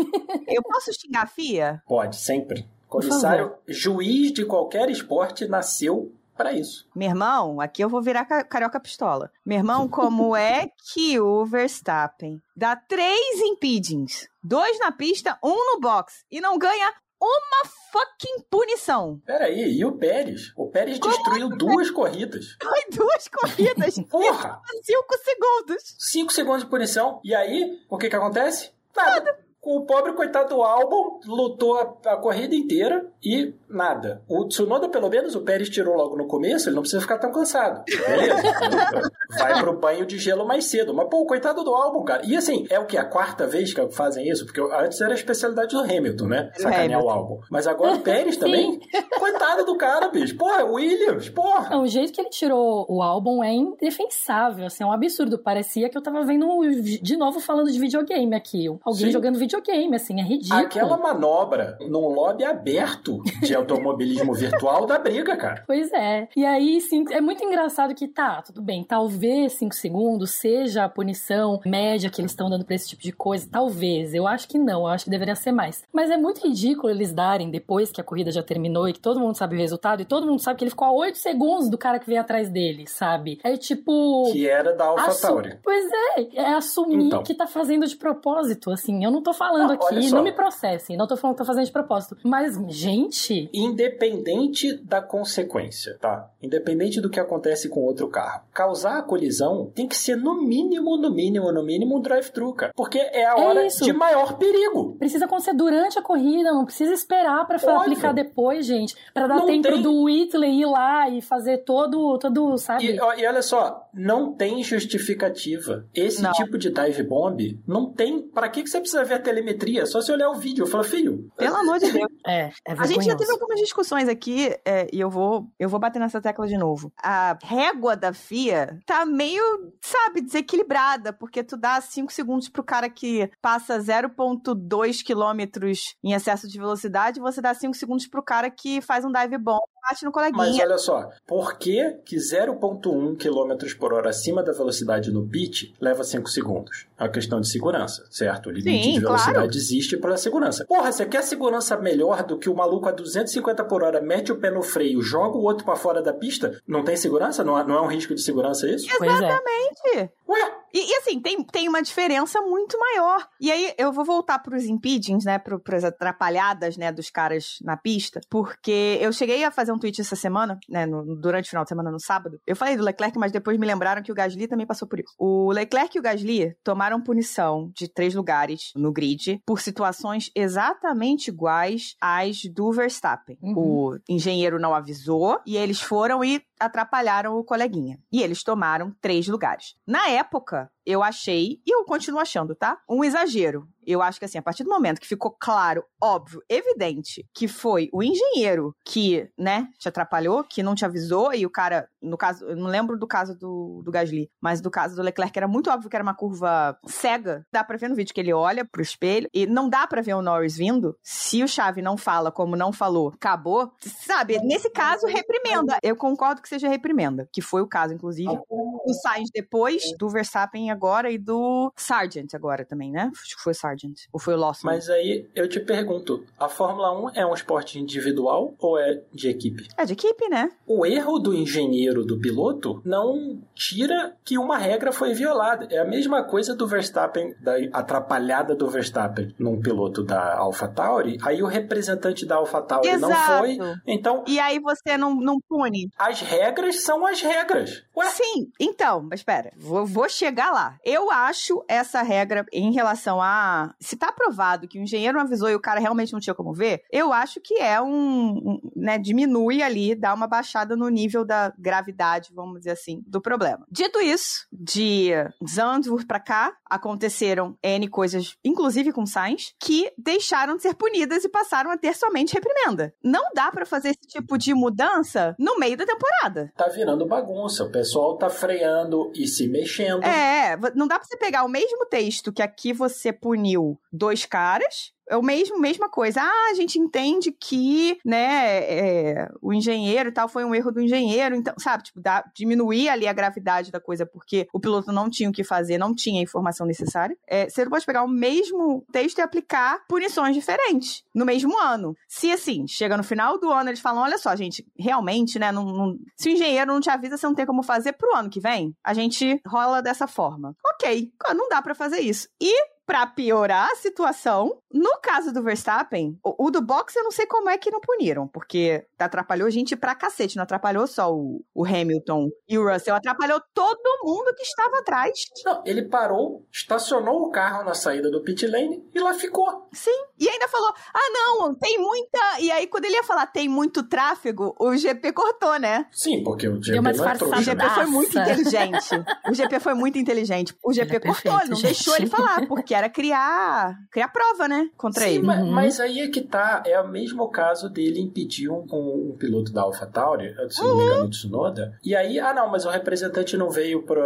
eu posso xingar a FIA? Pode, sempre. Comissário, juiz de qualquer esporte nasceu para isso. Meu irmão, aqui eu vou virar ca- carioca pistola. Meu irmão, como é que o Verstappen dá três impedings, dois na pista, um no box, e não ganha uma fucking punição. Peraí, e o Pérez? O Pérez Como destruiu duas corridas. Foi duas corridas. Porra! Cinco segundos. Cinco segundos de punição. E aí, o que que acontece? Nada. Nada o pobre coitado do álbum lutou a, a, corrida inteira e nada. O Tsunoda, pelo menos, o Pérez tirou logo no começo, ele não precisa ficar tão cansado. Beleza? Vai pro banho de gelo mais cedo. Mas, pô, coitado do álbum, cara. E assim, é o que? A quarta vez que fazem isso? Porque antes era a especialidade do Hamilton, né? Sacanear o álbum. Mas agora o Pérez também. coitado do cara, bicho. Porra, Williams, porra. Não, o jeito que ele tirou o álbum é indefensável, assim, é um absurdo. Parecia que eu tava vendo de novo falando de videogame aqui. Alguém Sim. jogando videogame videogame, assim, é ridículo. Aquela manobra num lobby aberto de automobilismo virtual da briga, cara. Pois é. E aí, sim, é muito engraçado que tá, tudo bem, talvez 5 segundos seja a punição média que eles estão dando pra esse tipo de coisa. Talvez. Eu acho que não, eu acho que deveria ser mais. Mas é muito ridículo eles darem, depois que a corrida já terminou e que todo mundo sabe o resultado, e todo mundo sabe que ele ficou a 8 segundos do cara que veio atrás dele, sabe? É tipo. Que era da AlphaTauri. Pois é, é assumir então. que tá fazendo de propósito, assim. Eu não tô falando não, aqui, não me processem, não tô falando que tô fazendo de propósito. Mas, gente. Independente da consequência, tá? Independente do que acontece com outro carro. Causar a colisão tem que ser no mínimo, no mínimo, no mínimo um drive-thru, cara. Porque é a hora é de maior perigo. Precisa acontecer durante a corrida, não precisa esperar pra aplicar depois, gente. Pra dar não tempo tem... do Whitley ir lá e fazer todo, todo sabe? E, e olha só, não tem justificativa. Esse não. tipo de dive bomb não tem. Para que, que você precisa ver a telemetria? Só se olhar o vídeo. Eu falo, filho. Pelo amor de Deus. É, é A gente já teve algumas discussões aqui, é, e eu vou, eu vou bater nessa tecla de novo. A régua da FIA tá meio, sabe, desequilibrada, porque tu dá 5 segundos pro cara que passa 0,2 quilômetros em excesso de velocidade, você dá 5 segundos pro cara que faz um dive bom bate no coleguinha. Mas olha só, por que que 0.1 km por hora acima da velocidade no pit leva 5 segundos? É uma questão de segurança, certo? O limite Sim, de velocidade claro. existe para segurança. Porra, você quer segurança melhor do que o maluco a 250 por hora mete o pé no freio, joga o outro para fora da pista? Não tem segurança? Não é, não é um risco de segurança isso? Exatamente. É. Ué, e, e, assim, tem, tem uma diferença muito maior. E aí eu vou voltar pros impedings, né? Pro, pras atrapalhadas, né, dos caras na pista. Porque eu cheguei a fazer um tweet essa semana, né? No, durante o final de semana, no sábado. Eu falei do Leclerc, mas depois me lembraram que o Gasly também passou por isso. O Leclerc e o Gasly tomaram punição de três lugares no grid por situações exatamente iguais às do Verstappen. Uhum. O engenheiro não avisou e eles foram e atrapalharam o coleguinha. E eles tomaram três lugares. Na época, eu achei, e eu continuo achando, tá? Um exagero. Eu acho que assim, a partir do momento que ficou claro, óbvio, evidente, que foi o engenheiro que, né, te atrapalhou, que não te avisou, e o cara, no caso, eu não lembro do caso do, do Gasly, mas do caso do Leclerc, era muito óbvio que era uma curva cega. Dá pra ver no vídeo que ele olha pro espelho, e não dá pra ver o Norris vindo. Se o Chave não fala como não falou, acabou. Sabe, nesse caso, reprimenda. Eu concordo que seja reprimenda, que foi o caso, inclusive, do Sainz depois, do Verstappen agora e do Sargent agora também, né? Acho que foi o Sargent. Ou foi o Lawson. Mas aí eu te pergunto: a Fórmula 1 é um esporte individual ou é de equipe? É de equipe, né? O erro do engenheiro do piloto não tira que uma regra foi violada. É a mesma coisa do Verstappen, da atrapalhada do Verstappen num piloto da AlphaTauri. Aí o representante da AlphaTauri Exato. não foi. Então. E aí você não, não pune. As regras são as regras. Ué? Sim, então, mas espera, vou, vou chegar lá lá. Eu acho essa regra em relação a. Se tá provado que o engenheiro não avisou e o cara realmente não tinha como ver, eu acho que é um. um né, diminui ali, dá uma baixada no nível da gravidade, vamos dizer assim, do problema. Dito isso, de Zandvoort pra cá, aconteceram N coisas, inclusive com Sainz, que deixaram de ser punidas e passaram a ter somente reprimenda. Não dá para fazer esse tipo de mudança no meio da temporada. Tá virando bagunça. O pessoal tá freando e se mexendo. É, não dá pra você pegar o mesmo texto que aqui você puniu dois caras é o mesmo, mesma coisa. Ah, a gente entende que, né, é, o engenheiro e tal foi um erro do engenheiro, então, sabe, tipo, dá, diminuir ali a gravidade da coisa porque o piloto não tinha o que fazer, não tinha a informação necessária. É, você pode pegar o mesmo texto e aplicar punições diferentes no mesmo ano. Se, assim, chega no final do ano, eles falam, olha só, gente, realmente, né, não, não, se o engenheiro não te avisa, você não tem como fazer pro ano que vem, a gente rola dessa forma. Ok, não dá para fazer isso. E pra piorar a situação, no caso do Verstappen, o, o, do box eu não sei como é que não puniram, porque atrapalhou gente pra cacete, não atrapalhou só o, o Hamilton e o Russell, atrapalhou todo mundo que estava atrás. Não, ele parou, estacionou o carro na saída do pit lane e lá ficou. Sim, e ainda falou: ah, não, tem muita. E aí, quando ele ia falar tem muito tráfego, o GP cortou, né? Sim, porque o GP não é trouxa, O GP foi muito inteligente. O GP foi muito inteligente. O GP ele é cortou, perfeito, não gente. deixou ele falar, porque era criar, criar prova, né? Contra Sim, ele. Mas, uhum. mas, aí é que tá. É o mesmo caso dele impedir um, um, um piloto da AlphaTauri, se não me engano, o Tsunoda. E aí, ah, não, mas o representante não veio pra,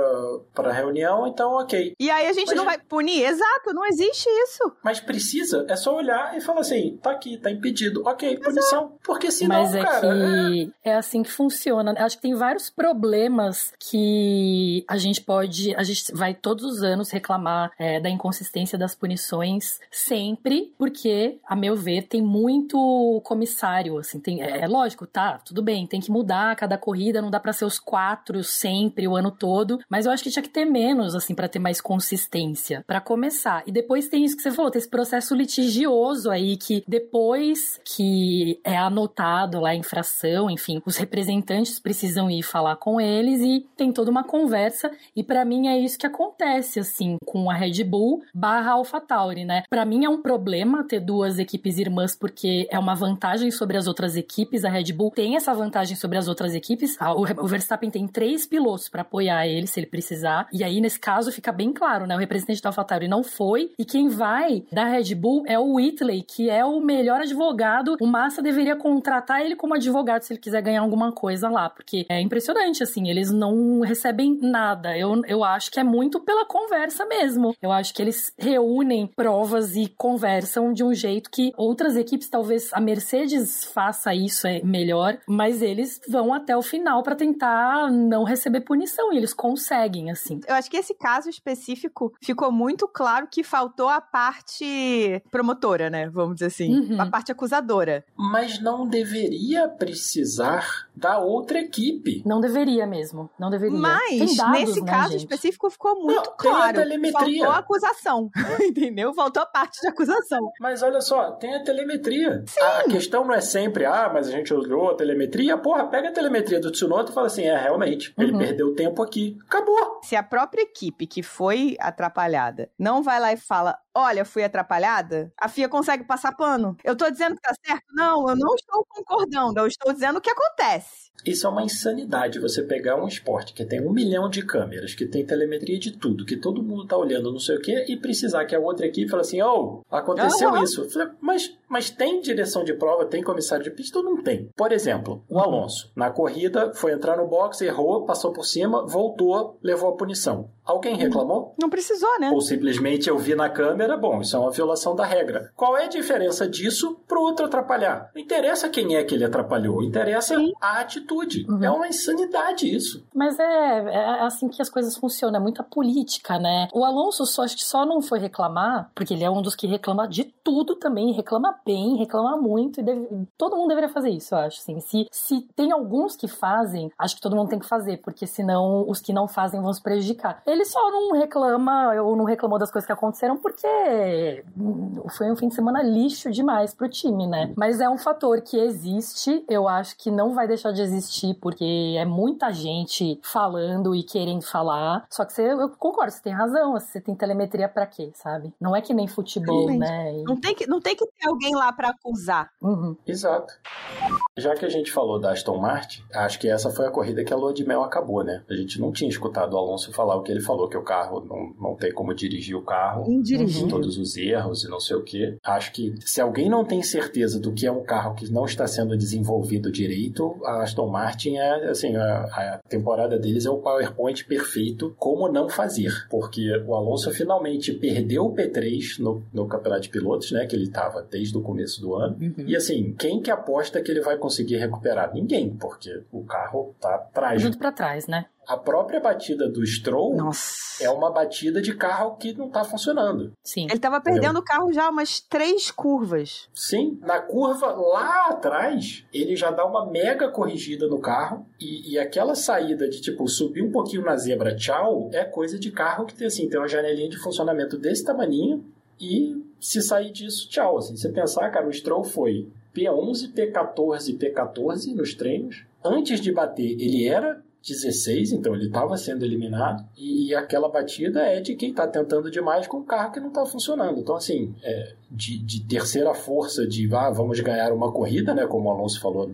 pra reunião, então ok. E aí a gente mas, não vai punir? Exato, não existe isso. Mas precisa, é só olhar e falar assim: tá aqui, tá impedido. Ok, punição. Porque senão, mas é cara. Que é... é assim que funciona. Acho que tem vários problemas que a gente pode. A gente vai todos os anos reclamar é, da inconsistência das punições, sempre, porque, a meu ver, tem muito comissário. Assim, tem, é, é lógico, tá, tudo bem, tem que mudar cada corrida, não dá para ser os quatro sempre o ano todo, mas eu acho que tinha que ter menos, assim, para ter mais consistência, para começar. E depois tem isso que você falou, tem esse processo litigioso aí que depois que é anotado lá a infração, enfim, os representantes precisam ir falar com eles e tem toda uma conversa. E para mim é isso que acontece, assim, com a Red Bull barra AlphaTauri, né? Para mim é um problema ter duas equipes irmãs porque é uma vantagem sobre as outras equipes. A Red Bull tem essa vantagem sobre as outras equipes. O Verstappen tem três pilotos para apoiar ele se ele precisar. E aí, nesse caso, fica bem claro, né? O representante da AlphaTauri não foi. E quem vai da Red Bull é o Whitley, que é o melhor advogado. O Massa deveria contratar ele como advogado se ele quiser ganhar alguma coisa lá. Porque é impressionante, assim, eles não recebem nada. Eu, eu acho que é muito pela conversa mesmo. Eu acho que eles reúnem provas e conversam de um jeito que outras equipes, talvez a Mercedes faça isso é melhor, mas eles vão até o final para tentar não receber punição e eles conseguem, assim. Eu acho que esse caso específico ficou muito claro que faltou a parte promotora, né? Vamos dizer assim, uhum. a parte acusadora. Mas não deveria precisar da outra equipe. Não deveria mesmo, não deveria. Mas dados, nesse né, caso gente? específico ficou muito não, claro. Faltou a acusação, entendeu? Faltou a parte de acusação. Mas olha só, tem a telemetria. Sim. A questão não é sempre, ah, mas a gente usou a telemetria. Porra, pega a telemetria do Tsunoda e fala assim, é, realmente, ele uhum. perdeu tempo aqui. Acabou. Se a própria equipe que foi atrapalhada não vai lá e fala, olha, fui atrapalhada, a FIA consegue passar pano. Eu tô dizendo que tá certo? Não, eu não estou concordando, eu estou dizendo o que acontece. Isso é uma insanidade, você pegar um esporte que tem um milhão de câmeras, que tem telemetria de tudo, que todo mundo tá olhando não sei o que, e precisar que a outra equipe fale assim, oh, aconteceu uhum. isso. Mas, mas tem direção de prova, tem comissário de pista ou não tem? Por exemplo, o Alonso, na corrida, foi entrar no box, errou, passou por cima, voltou, levou a punição. Alguém reclamou? Não precisou, né? Ou simplesmente eu vi na câmera, bom, isso é uma violação da regra. Qual é a diferença disso pro outro atrapalhar? Não interessa quem é que ele atrapalhou, interessa Sim. a atitude. Uhum. É uma insanidade isso. Mas é, é, assim que as coisas funcionam, é muita política, né? O Alonso só, acho que só não foi reclamar, porque ele é um dos que reclama de tudo também, reclama bem, reclama muito, e deve, todo mundo deveria fazer isso, eu acho. Assim. Se, se tem alguns que fazem, acho que todo mundo tem que fazer, porque senão os que não fazem vão se prejudicar. Ele só não reclama ou não reclamou das coisas que aconteceram porque foi um fim de semana lixo demais pro time, né? Mas é um fator que existe, eu acho que não vai deixar de existir porque é muita gente falando e querendo falar. Só que você, eu concordo, você tem razão, você tem telemetria para quê, sabe? Não é que nem futebol, né? E... Não tem que, não tem que ter alguém lá para acusar. Uhum. Exato. Já que a gente falou da Aston Martin, acho que essa foi a corrida que a lua de mel acabou, né? A gente não tinha escutado o Alonso falar o que ele falou, que o carro não, não tem como dirigir o carro. Indirigível. Todos os erros e não sei o que. Acho que se alguém não tem certeza do que é um carro que não está sendo desenvolvido direito, a Aston Martin é, assim, a, a temporada deles é o PowerPoint perfeito como não fazer. Porque o Alonso finalmente perdeu o P3 no, no Campeonato de Pilotos, né? Que ele estava desde o começo do ano. Uhum. E assim, quem que aposta que ele vai conseguir recuperar? Ninguém, porque o carro tá trágico. Junto para trás, né? A própria batida do Stroll Nossa. é uma batida de carro que não tá funcionando. Sim. Ele tava perdendo o carro já umas três curvas. Sim, na curva lá atrás, ele já dá uma mega corrigida no carro e, e aquela saída de tipo subir um pouquinho na zebra, tchau, é coisa de carro que tem assim, tem uma janelinha de funcionamento desse tamaninho e se sair disso, tchau. Assim, você pensar, cara, o Stroll foi P11, P14, P14 nos treinos. Antes de bater, ele era 16, então ele estava sendo eliminado. E, e, aquela batida é de quem está tentando demais com um carro que não está funcionando. Então, assim, é, de, de, terceira força de ah, vamos ganhar uma corrida, né? Como o Alonso falou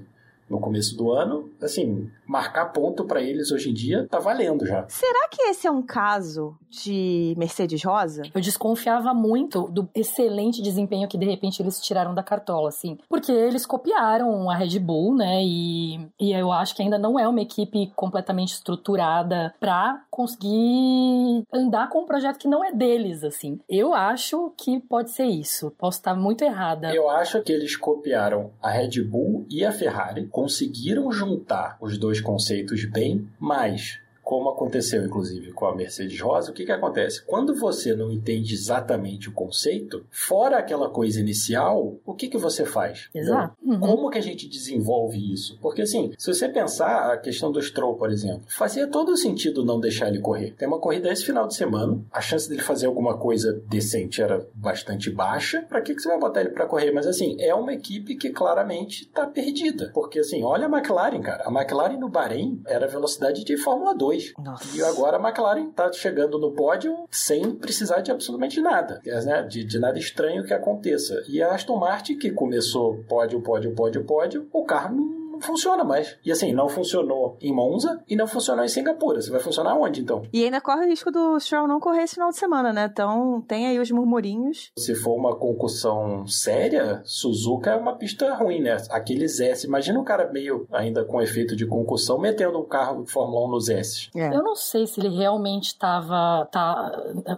no começo do ano, assim, marcar ponto para eles hoje em dia tá valendo já. Será que esse é um caso de Mercedes Rosa? Eu desconfiava muito do excelente desempenho que de repente eles tiraram da cartola, assim, porque eles copiaram a Red Bull, né? E, e eu acho que ainda não é uma equipe completamente estruturada para conseguir andar com um projeto que não é deles, assim. Eu acho que pode ser isso. Posso estar muito errada. Eu acho que eles copiaram a Red Bull e a Ferrari conseguiram juntar os dois conceitos bem, mas como aconteceu inclusive com a Mercedes Rosa, o que, que acontece? Quando você não entende exatamente o conceito, fora aquela coisa inicial, o que, que você faz? Exato. Uhum. Como que a gente desenvolve isso? Porque assim, se você pensar a questão do Stroll, por exemplo, fazia todo sentido não deixar ele correr. Tem uma corrida esse final de semana, a chance dele fazer alguma coisa decente era bastante baixa. Para que, que você vai botar ele para correr? Mas assim, é uma equipe que claramente está perdida. Porque assim, olha a McLaren, cara. A McLaren no Bahrein era velocidade de Fórmula 2. Nossa. E agora a McLaren está chegando no pódio sem precisar de absolutamente nada, né? de, de, nada estranho que aconteça. E a Aston Martin, que começou pódio, pódio, pódio, pódio, o carro não funciona mais. E assim, não funcionou em Monza e não funcionou em Singapura. Você vai funcionar onde então? E ainda corre o risco do Stroll não correr esse final de semana, né? Então tem aí os murmurinhos. Se for uma concussão séria, Suzuka é uma pista ruim, né? Aqueles S. Imagina um cara meio ainda com efeito de concussão metendo um carro de Fórmula 1 nos S. É. Eu não sei se ele realmente estava. Tá,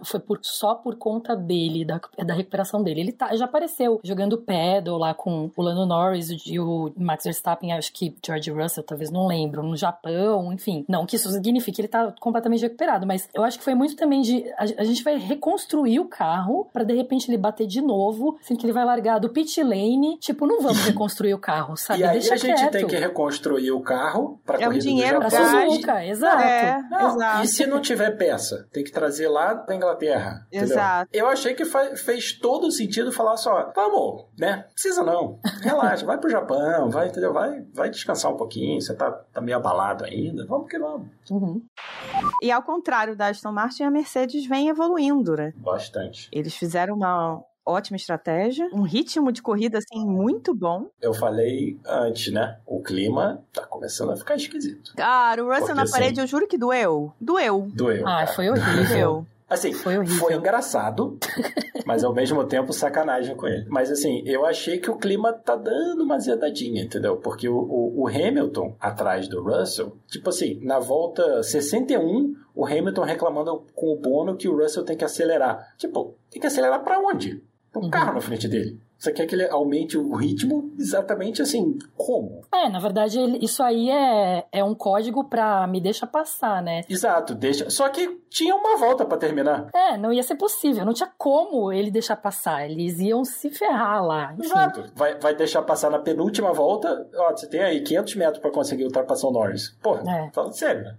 foi por, só por conta dele, da, da recuperação dele. Ele tá, já apareceu jogando pedal lá com o Lando Norris e o Max Verstappen, acho que George Russell, talvez não lembro, no Japão, enfim. Não que isso signifique que ele tá completamente recuperado, mas eu acho que foi muito também de. A, a gente vai reconstruir o carro para de repente ele bater de novo, assim que ele vai largar do pit lane. Tipo, não vamos reconstruir o carro, sabe? E aí Deixa a gente quieto. tem que reconstruir o carro para É um corrida dinheiro do Pra Japão. Suzuka, exato. É, Não, exato. E se não tiver peça? Tem que trazer lá da Inglaterra. entendeu? Exato. Eu achei que fez todo sentido falar só, vamos, né? Precisa não. Relaxa, vai pro Japão, vai, entendeu? Vai, vai descansar um pouquinho, você tá, tá meio abalado ainda. Vamos que vamos. Uhum. E ao contrário da Aston Martin, a Mercedes vem evoluindo, né? Bastante. Eles fizeram uma ótima estratégia, um ritmo de corrida assim muito bom. Eu falei antes, né? O clima tá começando a ficar esquisito. Cara, o Russell Porque, na assim, parede, eu juro que doeu. Doeu. Doeu. Ah, cara. foi horrível. Assim, Foi horrível. foi engraçado, mas ao mesmo tempo sacanagem com ele. Mas assim, eu achei que o clima tá dando uma azedadinha, entendeu? Porque o, o, o Hamilton, atrás do Russell, tipo assim, na volta 61, o Hamilton reclamando com o Bono que o Russell tem que acelerar. Tipo, tem que acelerar pra onde? Tem um Uhum. carro na frente dele. Você quer que ele aumente o ritmo exatamente assim, como? É, na verdade, isso aí é, é um código pra me deixa passar, né? Exato, deixa. Só que tinha uma volta pra terminar. É, não ia ser possível, não tinha como ele deixar passar, eles iam se ferrar lá. Enfim. Exato. Vai, vai deixar passar na penúltima volta. Ó, você tem aí 500 metros pra conseguir ultrapassar o Norris. Porra, É. fala sério, né?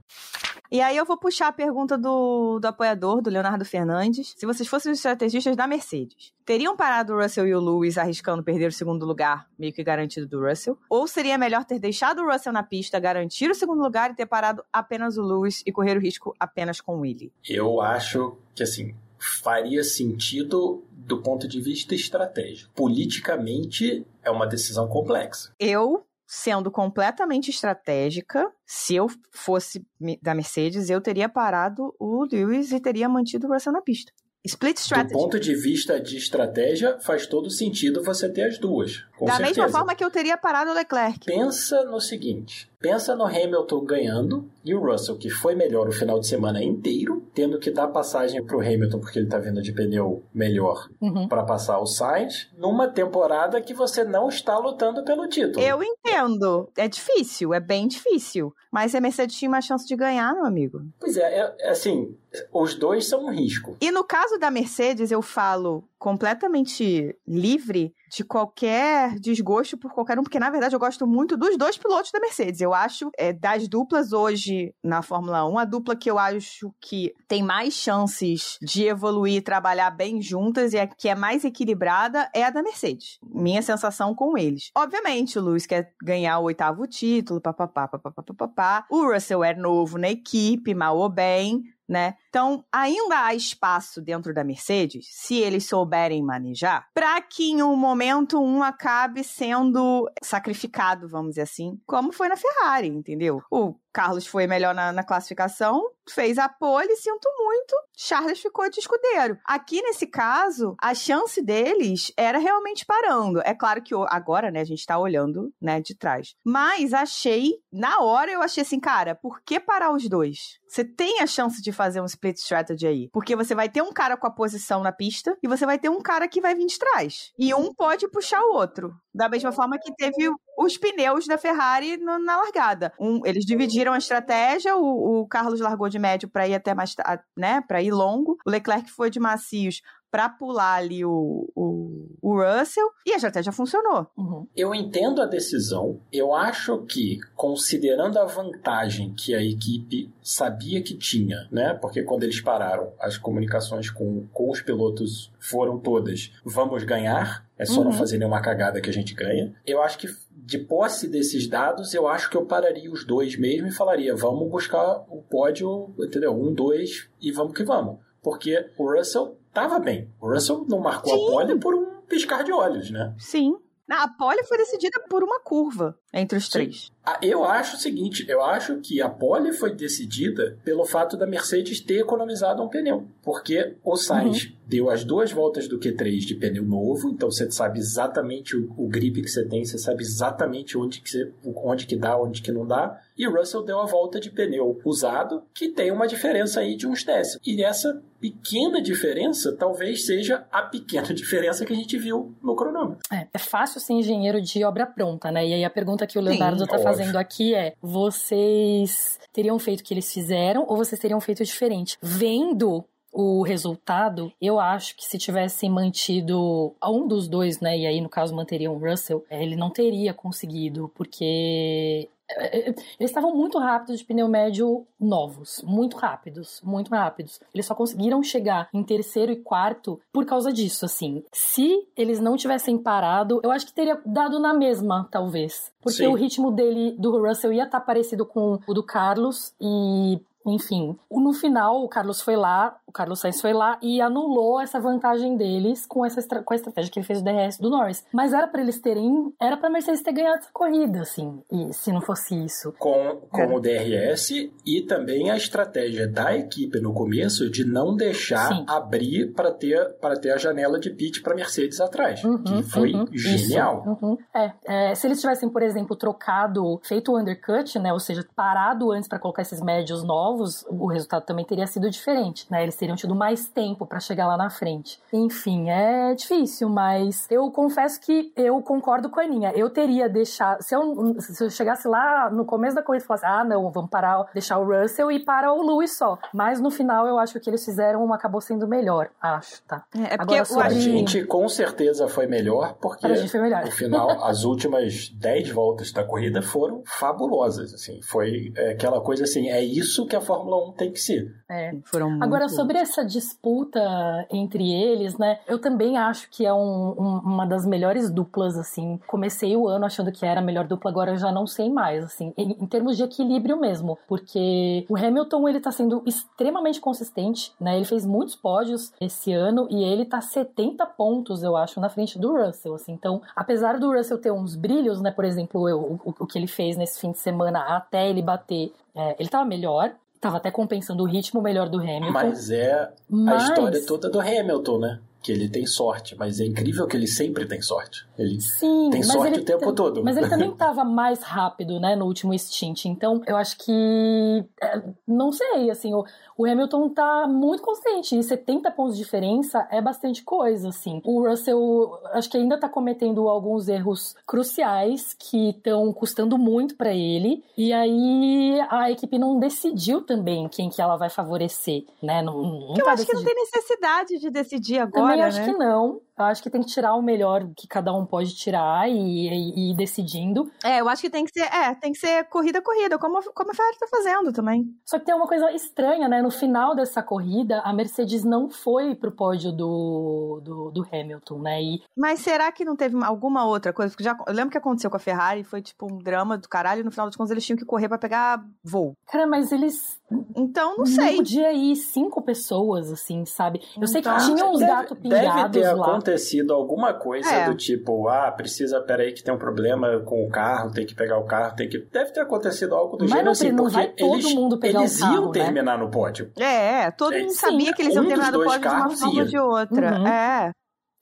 E aí eu vou puxar a pergunta do, do apoiador, do Leonardo Fernandes. Se vocês fossem os estrategistas da Mercedes, teriam parado o Russell e o Lewis arriscando perder o segundo lugar, meio que garantido do Russell? Ou seria melhor ter deixado o Russell na pista, garantir o segundo lugar e ter parado apenas o Lewis e correr o risco apenas com o Willie? Eu acho que, assim, faria sentido do ponto de vista estratégico. Politicamente, é uma decisão complexa. Eu, sendo completamente estratégica, se eu fosse da Mercedes, eu teria parado o Lewis e teria mantido o Russell na pista. Split Do strategy. ponto de vista de estratégia, faz todo sentido você ter as duas. Com da certeza. mesma forma que eu teria parado o Leclerc. Pensa no seguinte: Pensa no Hamilton ganhando e o Russell, que foi melhor o final de semana inteiro, tendo que dar passagem pro Hamilton porque ele tá vindo de pneu melhor Uhum. para passar o Sainz, numa temporada que você não está lutando pelo título. Eu entendo. É difícil, é bem difícil. Mas a Mercedes tinha uma chance de ganhar, meu amigo. Pois é, é, é assim, os dois são um risco. E no caso da Mercedes, eu falo completamente livre de qualquer desgosto por qualquer um, porque na verdade eu gosto muito dos dois pilotos da Mercedes. Eu acho é, das duplas hoje na Fórmula 1, a dupla que eu acho que tem mais chances de evoluir e trabalhar bem juntas e a que é mais equilibrada é a da Mercedes. Minha sensação com eles. Obviamente, o Lewis quer ganhar o oitavo título, papapá, papapá, papapá. O Russell é novo na equipe, mal ou bem, né? Então, ainda há espaço dentro da Mercedes, se eles souberem manejar, para que em um momento um acabe sendo sacrificado, vamos dizer assim, como foi na Ferrari, entendeu? O Carlos foi melhor na, na classificação, fez a pole, sinto muito, Charles ficou de escudeiro. Aqui nesse caso, a chance deles era realmente parando. É claro que agora, né, a gente tá olhando, né, de trás. Mas achei, na hora eu achei assim, cara, por que parar os dois? Você tem a chance de fazer um split strategy aí. Porque você vai ter um cara com a posição na pista e você vai ter um cara que vai vir de trás. E um pode puxar o outro. Da mesma forma que teve os pneus da Ferrari no- na largada. Um, eles dividiram a estratégia, o, o Carlos largou de médio para ir até mais, né, para ir longo. O Leclerc foi de macios para pular ali o, o, o Russell e a estratégia funcionou. Uhum. Eu entendo a decisão. Eu acho que, considerando a vantagem que a equipe sabia que tinha, né? Porque quando eles pararam, as comunicações com, com os pilotos foram todas: vamos ganhar, é só não Uhum. fazer nenhuma cagada que a gente ganha. Eu acho que, de posse desses dados, eu acho que eu pararia os dois mesmo e falaria: vamos buscar o pódio, entendeu? Um, dois e vamos que vamos. Porque o Russell tava bem. O Russell não marcou Sim. a pole por um piscar de olhos, né? Sim. A pole foi decidida por uma curva entre os Sim. três. Ah, Eu acho o seguinte, eu acho que a pole foi decidida pelo fato da Mercedes ter economizado um pneu. Porque o Sainz deu as duas voltas do Q3 de pneu novo, então você sabe exatamente o, o grip que você tem, você sabe exatamente onde que, você, onde que dá, onde que não dá. E o Russell deu a volta de pneu usado, que tem uma diferença aí de uns décimos. E essa pequena diferença talvez seja a pequena diferença que a gente viu no cronômetro. É, é fácil ser engenheiro de obra pronta, né? E aí a pergunta que o Sim, Leonardo tá óbvio. fazendo aqui é: vocês teriam feito o que eles fizeram ou vocês teriam feito diferente? Vendo o resultado, eu acho que se tivessem mantido um dos dois, né, e aí no caso manteriam o Russell, eh, ele não teria conseguido, porque eles estavam muito rápidos de pneu médio novos, muito rápidos, muito rápidos. Eles só conseguiram chegar em terceiro e quarto por causa disso, assim. Se eles não tivessem parado, eu acho que teria dado na mesma, talvez. Porque Sim. o ritmo dele, do Russell, ia estar parecido com o do Carlos e. Enfim, no final o Carlos foi lá, Carlos Sainz foi lá e anulou essa vantagem deles com essa estra- com a estratégia que ele fez do DRS do Norris. Mas era pra eles terem, era pra Mercedes ter ganhado essa corrida, assim, e se não fosse isso. com, com É. o DRS e também a estratégia da equipe no começo de não deixar Sim. abrir para ter, para ter a janela de pit para Mercedes atrás, Uhum, que foi uhum, genial. isso, uhum. É, é, se eles tivessem, por exemplo, trocado, feito o undercut, né, ou seja, parado antes pra colocar esses médios novos, o resultado também teria sido diferente, né? Eles teriam tido mais tempo pra chegar lá na frente. Enfim, é difícil, mas eu confesso que eu concordo com a Aninha. Eu teria deixado, se eu, se eu chegasse lá no começo da corrida e falasse, ah, não, vamos parar, deixar o Russell e para o Lewis só. Mas no final eu acho que o que eles fizeram acabou sendo melhor, acho, tá? É porque Agora, sobre- A gente com certeza foi melhor, porque foi melhor. no final as últimas 10 voltas da corrida foram fabulosas. Assim, foi é, aquela coisa assim, é isso que a Fórmula 1 tem que ser. É. foram muito... Agora, sobre essa disputa entre eles, né? Eu também acho que é um- um- uma das melhores duplas, assim. Comecei o ano achando que era a melhor dupla, agora eu já não sei mais, assim. Em, em termos de equilíbrio mesmo. Porque o Hamilton, ele tá sendo extremamente consistente, né? Ele fez muitos pódios esse ano e ele tá 70 pontos, eu acho, na frente do Russell, assim. Então, apesar do Russell ter uns brilhos, né? Por exemplo, eu- o, o que ele fez nesse fim de semana até ele bater, é, ele tava melhor. Tava até compensando o ritmo melhor do Hamilton. Mas é a Mas- história toda do Hamilton, né? que ele tem sorte, mas é incrível que ele sempre tem sorte. Ele Sim, tem sorte ele o tempo todo. Mas ele também estava mais rápido, né, no último stint. Então, eu acho que. É, não sei, assim, o, o Hamilton tá muito consciente. E 70 pontos de diferença é bastante coisa, assim. O Russell, acho que ainda tá cometendo alguns erros cruciais que estão custando muito para ele. E aí a equipe não decidiu também quem que ela vai favorecer, né? Não, não eu tá acho decidido. que não tem necessidade de decidir agora. Também acho né? que não. Eu acho que tem que tirar o melhor que cada um pode tirar e, e, e, ir decidindo. É, eu acho que tem que ser, é, tem que ser corrida corrida, como, como a Ferrari tá fazendo também. Só que tem uma coisa estranha, né? No final dessa corrida, a Mercedes não foi pro pódio do, do, do Hamilton, né? E... Mas será que não teve alguma outra coisa? Porque já, eu lembro que aconteceu com a Ferrari, foi tipo um drama do caralho, e no final das contas eles tinham que correr para pegar voo. Cara, mas eles então, não sei. Não podia ir cinco pessoas, assim, sabe? Eu então, sei que então, tinha uns gatos pingados Deve ter lá. acontecido alguma coisa é. do tipo, ah, precisa, peraí que tem um problema com o carro, tem que pegar o carro, tem que... Deve ter acontecido algo do Mas gênero não, assim, não porque vai todo eles, mundo pegar eles o carro, iam né? terminar no pódio. É, todo mundo Sim, sabia que eles iam um terminar no pódio de uma forma ou de outra. Uhum. É.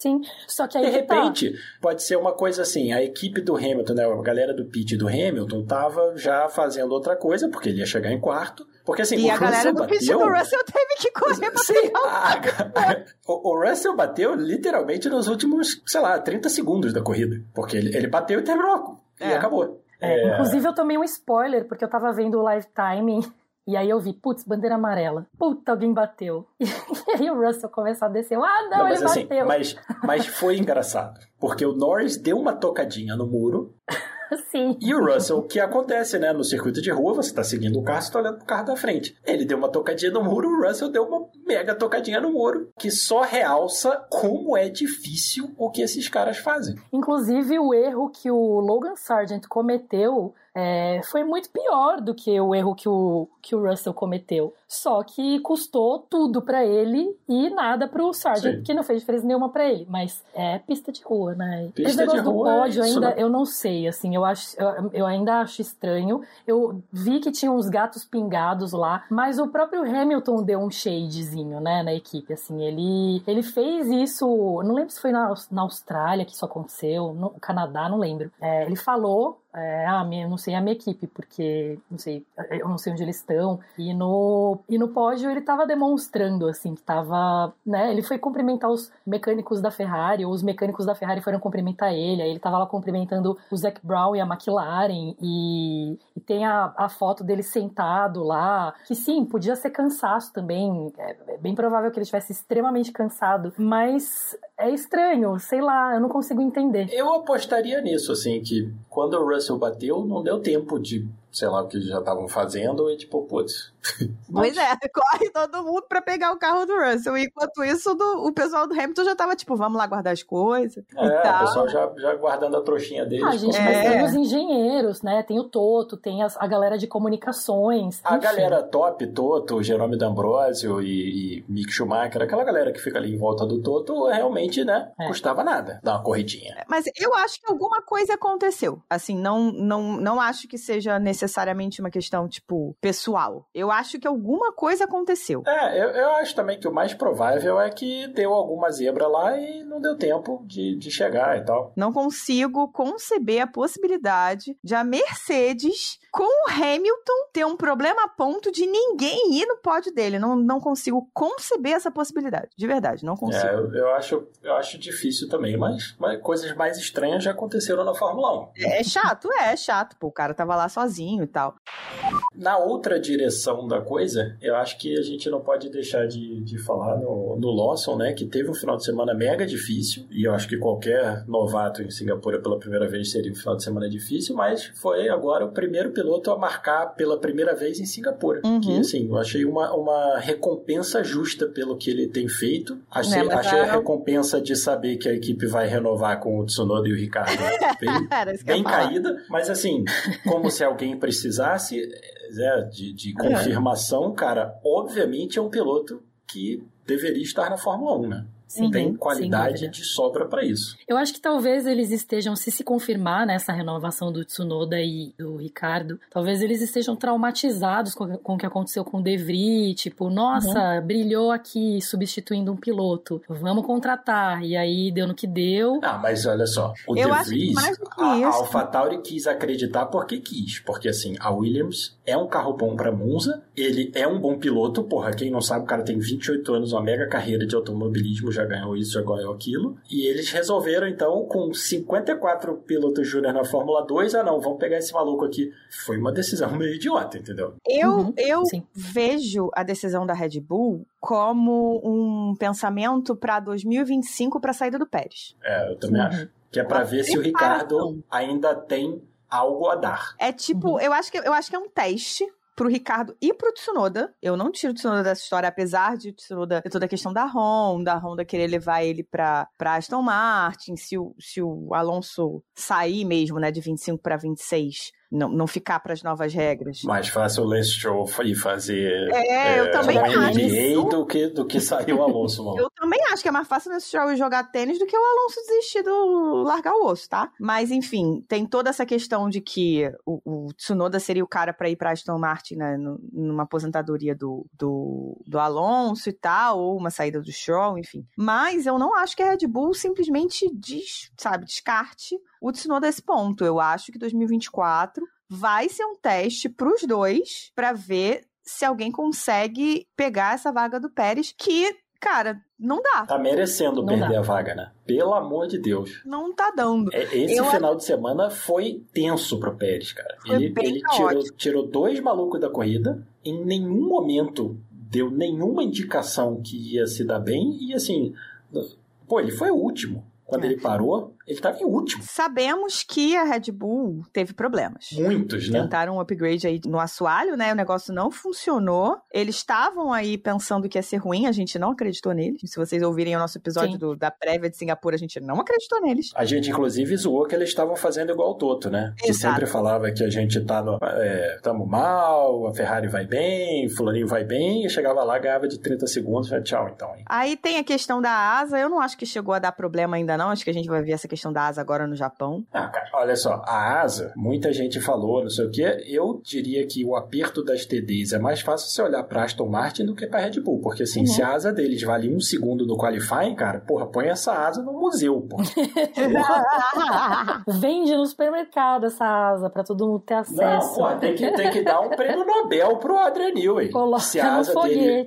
Sim, só que aí De tá. repente, tá. pode ser uma coisa assim, a equipe do Hamilton, né, a galera do pit do Hamilton tava já fazendo outra coisa, porque ele ia chegar em quarto, porque assim, e o a Russell galera do bateu... pit do Russell teve que correr pra Sim, pegar o, o, Russell bateu literalmente nos últimos, sei lá, 30 segundos da corrida, porque ele, ele bateu e terminou, e é. acabou. É, é... Inclusive eu tomei um spoiler, porque eu tava vendo o live timing e aí eu vi, putz, bandeira amarela. Puta, alguém bateu. E aí o Russell começou a descer. Ah, não, não ele assim, bateu. Mas, mas foi engraçado. Porque o Norris deu uma tocadinha no muro. Sim. E o Russell, o que acontece, né? No circuito de rua, você tá seguindo o carro, você tá olhando pro carro da frente. Ele deu uma tocadinha no muro, o Russell deu uma mega tocadinha no muro, que só realça como é difícil o que esses caras fazem. Inclusive, o erro que o Logan Sargent cometeu é, foi muito pior do que o erro que o, que o Russell cometeu. Só que custou tudo para ele e nada pro Sargent, Sim. que não fez diferença nenhuma para ele. Mas é pista de rua, né? Pista Esse negócio de do pódio é ainda, né? eu não sei, assim, eu, acho, eu, eu, ainda acho estranho. Eu vi que tinha uns gatos pingados lá, mas o próprio Hamilton deu um shadezinho, né, na equipe, assim, ele, ele fez isso, não lembro se foi na, na Austrália que isso aconteceu, no Canadá, não lembro. É, ele falou é, ah, minha, não sei a minha equipe, porque não sei, eu não sei onde eles estão. E no, e no pódio ele estava demonstrando, assim, que tava, né, ele foi cumprimentar os mecânicos da Ferrari, ou os mecânicos da Ferrari foram cumprimentar ele, aí ele estava lá cumprimentando o Zac Brown e a McLaren, e, e tem a, a foto dele sentado lá, que sim, podia ser cansaço também, é, é bem provável que ele estivesse extremamente cansado, mas é estranho, sei lá, eu não consigo entender. Eu apostaria nisso, assim, que quando o Russell bateu, não deu tempo de sei lá o que já estavam fazendo, e tipo, putz. Pois é, corre todo mundo pra pegar o carro do Russell. Enquanto isso, do, o pessoal do Hamilton já tava tipo, vamos lá guardar as coisas. É, o pessoal já, já guardando a trouxinha deles. Ah, gente, é. mas tem os engenheiros, né? Tem o Toto, tem as, a galera de comunicações. A enfim. galera top, Toto, Jerome D'Ambrosio e, e Mick Schumacher, aquela galera que fica ali em volta do Toto, realmente, né? É. Custava nada dar uma corridinha. Mas eu acho que alguma coisa aconteceu. Assim, não, não, não acho que seja necessariamente uma questão, tipo, pessoal. Eu acho que alguma coisa aconteceu. É, eu, eu acho também que o mais provável é que deu alguma zebra lá e não deu tempo de, de chegar e tal. Não consigo conceber a possibilidade de a Mercedes com o Hamilton ter um problema a ponto de ninguém ir no pódio dele. Não, não consigo conceber essa possibilidade. De verdade, não consigo. É, eu, eu acho, eu acho difícil também, mas, mas coisas mais estranhas já aconteceram na Fórmula 1. É, é chato, é, é chato. Pô, o cara tava lá sozinho e tal. Na outra direção da coisa, eu acho que a gente não pode deixar de, de falar no, no Lawson, né? Que teve um final de semana mega difícil. E eu acho que qualquer novato em Singapura pela primeira vez seria um final de semana difícil, mas foi agora o primeiro piloto a marcar pela primeira vez em Singapura. Uhum. Que, assim, eu achei uma, uma recompensa justa pelo que ele tem feito. Achei, é, achei a recompensa de saber que a equipe vai renovar com o Tsunoda e o Ricardo bem, bem caída. Mas, assim, como se alguém precisasse é, de, de confirmação, cara, obviamente é um piloto que deveria estar na Fórmula 1, né? Sim, tem qualidade de sobra para isso. Eu acho que talvez eles estejam, se se confirmar nessa renovação do Tsunoda e do Ricardo, talvez eles estejam traumatizados com, com o que aconteceu com o De Vries, tipo, nossa, uhum. brilhou aqui substituindo um piloto, vamos contratar. E aí deu no que deu. Ah, mas olha só, o Eu De Vries, a, a AlphaTauri quis acreditar porque quis, porque assim, a Williams é um carro bom para Monza, ele é um bom piloto, porra, quem não sabe, o cara tem 28 anos, uma mega carreira de automobilismo, já ganhou isso, já ganhou aquilo. E eles resolveram, então, com 54 pilotos júnior na Fórmula 2, ah não, vamos pegar esse maluco aqui. Foi uma decisão meio idiota, entendeu? Eu, uhum, eu vejo a decisão da Red Bull como um pensamento para 2025 para a saída do Pérez. É, eu também uhum. acho. Que é para ver se o Ricardo ainda tem algo a dar. É tipo, uhum. eu acho que eu acho que é um teste pro Ricardo e pro Tsunoda. Eu não tiro o Tsunoda dessa história, apesar de o Tsunoda ter toda a questão da Honda, a Honda querer levar ele pra, pra Aston Martin, se o, se o Alonso sair mesmo, né, de 25 para 26 não, não ficar para as novas regras. Mais fácil o Lance Stroll ir fazer é, eu é, também um acho. do que, do que sair o Alonso. eu também acho que é mais fácil o Lance Stroll jogar tênis do que o Alonso desistir do largar o osso, tá? Mas enfim, tem toda essa questão de que o, o Tsunoda seria o cara para ir para Aston Martin né, numa aposentadoria do, do, do Alonso e tal, ou uma saída do Stroll, enfim. Mas eu não acho que a Red Bull simplesmente diz, sabe, descarte o Tsunoda esse ponto. Eu acho que 2024 vai ser um teste para os dois para ver se alguém consegue pegar essa vaga do Pérez, que, cara, não dá. Tá merecendo não perder dá. a vaga, né? Pelo amor de Deus. Não tá dando. É, esse Eu... final de semana foi tenso pro Pérez, cara. Foi ele ele tirou, tirou dois malucos da corrida, em nenhum momento deu nenhuma indicação que ia se dar bem, e assim, pô, ele foi o último. Quando é. ele parou, ele estava em último. Sabemos que a Red Bull teve problemas. Muitos, né? Tentaram um upgrade aí no assoalho, né? O negócio não funcionou. Eles estavam aí pensando que ia ser ruim, a gente não acreditou neles. Se vocês ouvirem o nosso episódio do, da prévia de Singapura, a gente não acreditou neles. A gente, inclusive, zoou que eles estavam fazendo igual o Toto, né? Exato. Que sempre falava que a gente tá no, é, tamo mal, a Ferrari vai bem, o Fulaninho vai bem, e chegava lá, ganhava de 30 segundos, já tchau, então. Hein? Aí tem a questão da asa, eu não acho que chegou a dar problema ainda não, acho que a gente vai ver essa questão da asa agora no Japão? Ah, cara, olha só, a asa, muita gente falou, não sei o que, eu diria que o aperto das TDs é mais fácil você olhar pra Aston Martin do que pra Red Bull, porque assim, uhum. se a asa deles vale um segundo no qualifying, cara, porra, põe essa asa no museu, porra. Vende no supermercado essa asa pra todo mundo ter acesso. Não, porra, tem que, tem que dar um prêmio Nobel pro Adrian Newey. Coloca se a asa dele...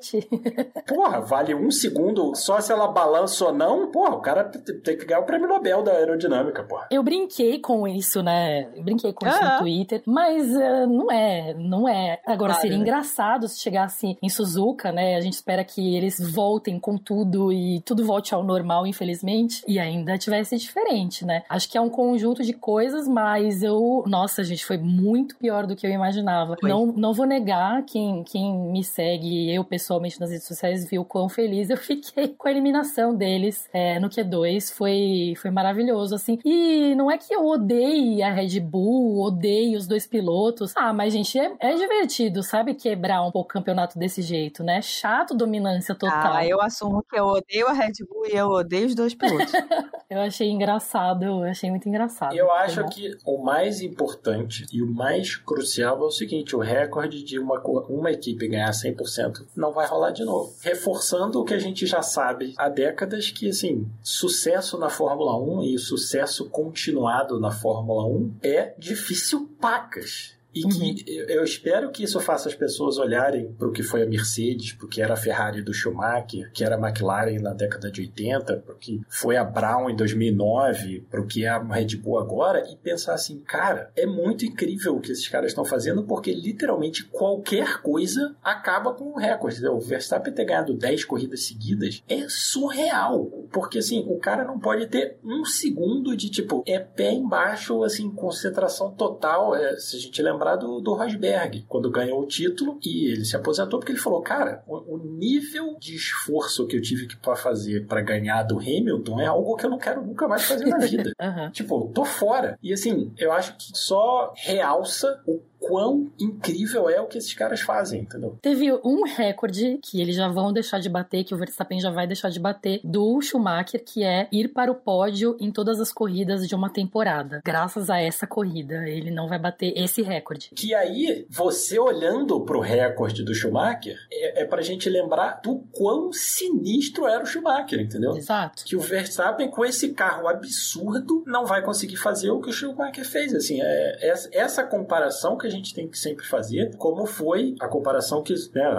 Porra, vale um segundo só se ela balança ou não, porra, o cara tem que ganhar o prêmio Nobel da aerodinâmica, porra. Eu brinquei com isso, né? Eu brinquei com isso no Twitter, mas uh, não é, não é. Agora, claro, seria né? engraçado se chegasse em Suzuka, né? A gente espera que eles voltem com tudo e tudo volte ao normal, infelizmente, e ainda tivesse diferente, né? Acho que é um conjunto de coisas, mas eu, nossa, gente, foi muito pior do que eu imaginava. Não, não vou negar, quem, quem me segue, eu pessoalmente nas redes sociais, viu quão feliz eu fiquei com a eliminação deles é, no Q2. Foi, foi maravilhoso, assim. E não é que eu odeie a Red Bull, odeie os dois pilotos. Ah, mas, gente, é, é divertido, sabe? Quebrar um pouco o campeonato desse jeito, né? Chato dominância total. Ah, eu assumo que eu odeio a Red Bull e eu odeio os dois pilotos. eu achei engraçado, eu achei muito engraçado. Eu acho que o mais importante e o mais crucial é o seguinte: o recorde de uma, uma equipe ganhar 100% não vai rolar de novo. Reforçando o que a gente já sabe há décadas, que, assim, sucesso na Fórmula 1 e sucesso continuado na Fórmula 1 é difícil pacas. E que uhum. eu espero que isso faça as pessoas olharem para o que foi a Mercedes, para o que era a Ferrari do Schumacher, que era a McLaren na década de 80, para o que foi a Brown em 2009, para o que é a Red Bull agora, e pensar assim, cara, é muito incrível o que esses caras estão fazendo, porque literalmente qualquer coisa acaba com um recorde. O Verstappen ter ganhado 10 corridas seguidas é surreal, porque assim, o cara não pode ter um segundo de tipo, é pé embaixo, assim, concentração total. É, se a gente lembrar lembrar do, do Rosberg, quando ganhou o título e ele se aposentou porque ele falou: Cara, o, o nível de esforço que eu tive que fazer para ganhar do Hamilton é algo que eu não quero nunca mais fazer na vida. uhum. Tipo, tô fora. E assim, eu acho que só realça o quão incrível é o que esses caras fazem, entendeu? Teve um recorde que eles já vão deixar de bater, que o Verstappen já vai deixar de bater, do Schumacher, que é ir para o pódio em todas as corridas de uma temporada. Graças a essa corrida, ele não vai bater esse recorde. Que aí, você olhando pro recorde do Schumacher, é, é pra gente lembrar do quão sinistro era o Schumacher, entendeu? Exato. Que o Verstappen, com esse carro absurdo, não vai conseguir fazer o que o Schumacher fez. Assim, é, essa comparação que a gente tem que sempre fazer, como foi a comparação que né,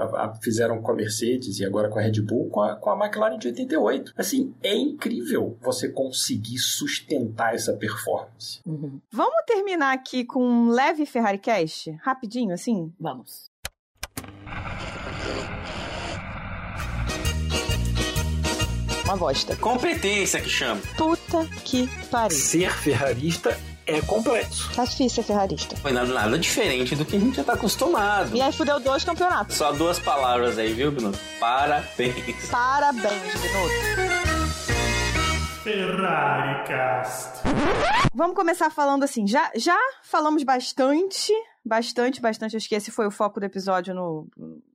fizeram com a Mercedes e agora com a Red Bull, com a, com a McLaren de 88. Assim, é incrível você conseguir sustentar essa performance. Uhum. Vamos terminar aqui com um leve Ferrari Cast? Rapidinho, assim? Vamos. Uma bosta. Competência que chama. Puta que pariu. Ser ferrarista é complexo. Tá difícil ser ferrarista. Foi nada, nada diferente do que a gente já tá acostumado. E aí fudeu dois campeonatos. Só duas palavras aí, viu, Bruno? Parabéns. Parabéns, Bruno. Ferrari Cast. Vamos começar falando assim, já, já falamos bastante bastante, bastante. Acho que esse foi o foco do episódio no,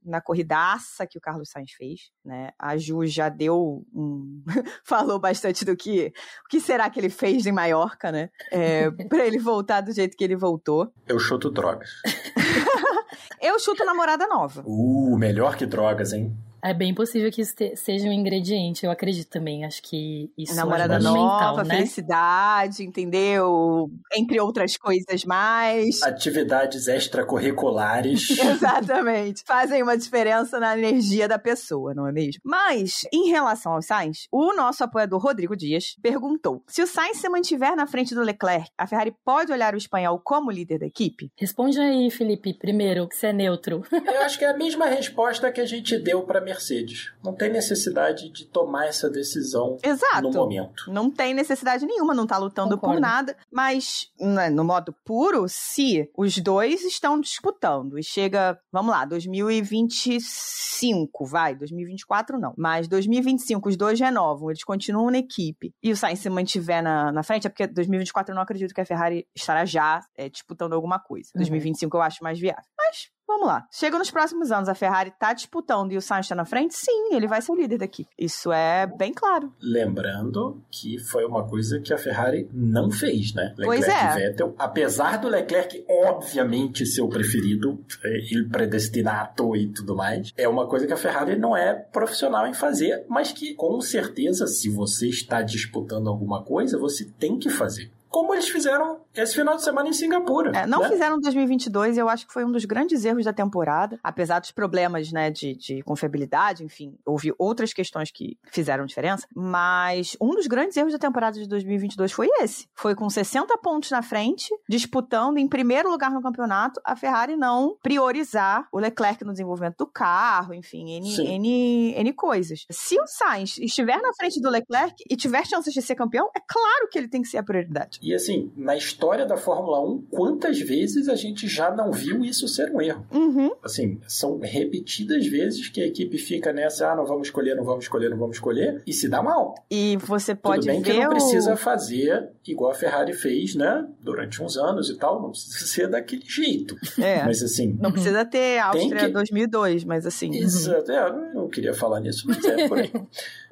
na corridaça que o Carlos Sainz fez, né? A Ju já deu um... falou bastante do que o que será que ele fez em Maiorca, né? É, para ele voltar do jeito que ele voltou. Eu chuto drogas. Eu chuto namorada nova. Uh, melhor que drogas, hein? É bem possível que isso seja um ingrediente, eu acredito também. Acho que isso Namorada é nova, né? felicidade, entendeu? Entre outras coisas mais. Atividades extracurriculares. Exatamente. Fazem uma diferença na energia da pessoa, não é mesmo? Mas, em relação ao Sainz, o nosso apoiador Rodrigo Dias perguntou: se o Sainz se mantiver na frente do Leclerc, a Ferrari pode olhar o espanhol como líder da equipe? Responde aí, Felipe, primeiro, que você é neutro. Eu acho que é a mesma resposta que a gente deu para Mercedes. Não tem necessidade de tomar essa decisão Exato. no momento. Não tem necessidade nenhuma, não tá lutando Concordo. por nada. Mas, né, no modo puro, se os dois estão disputando e chega, vamos lá, 2025, vai, 2024 não. Mas 2025 os dois renovam, eles continuam na equipe e o Sainz se mantiver na, na frente, é porque 2024 eu não acredito que a Ferrari estará já é, disputando alguma coisa. Uhum. 2025 eu acho mais viável. Mas Vamos lá. Chega nos próximos anos, a Ferrari tá disputando e o Sainz tá na frente? Sim, ele vai ser o líder da equipe. Isso é bem claro. Lembrando que foi uma coisa que a Ferrari não fez, né? Pois Leclerc é. e Vettel, apesar do Leclerc obviamente ser o preferido, é, il predestinato e tudo mais, é uma coisa que a Ferrari não é profissional em fazer, mas que com certeza, se você está disputando alguma coisa, você tem que fazer. Como eles fizeram esse final de semana em Singapura. É, não né? fizeram 2022 e eu acho que foi um dos grandes erros da temporada, apesar dos problemas, né, de, de confiabilidade, enfim, houve outras questões que fizeram diferença, mas um dos grandes erros da temporada de 2022 foi esse. Foi com 60 pontos na frente, disputando em primeiro lugar no campeonato, a Ferrari não priorizar o Leclerc no desenvolvimento do carro, enfim, N, Sim. N, N coisas. Se o Sainz estiver na frente do Leclerc e tiver chances de ser campeão, é claro que ele tem que ser a prioridade. E assim, na história da Fórmula 1, quantas vezes a gente já não viu isso ser um erro? Uhum. Assim, são repetidas vezes que a equipe fica nessa, ah, não vamos escolher, não vamos escolher, não vamos escolher, e se dá mal. E você pode Tudo bem ver que não o- precisa fazer igual a Ferrari fez, né? Durante uns anos e tal, não precisa ser daquele jeito. É. Mas assim, Não precisa ter Áustria que- 2002, mas assim. isso, é, eu não queria falar nisso, mas é por aí.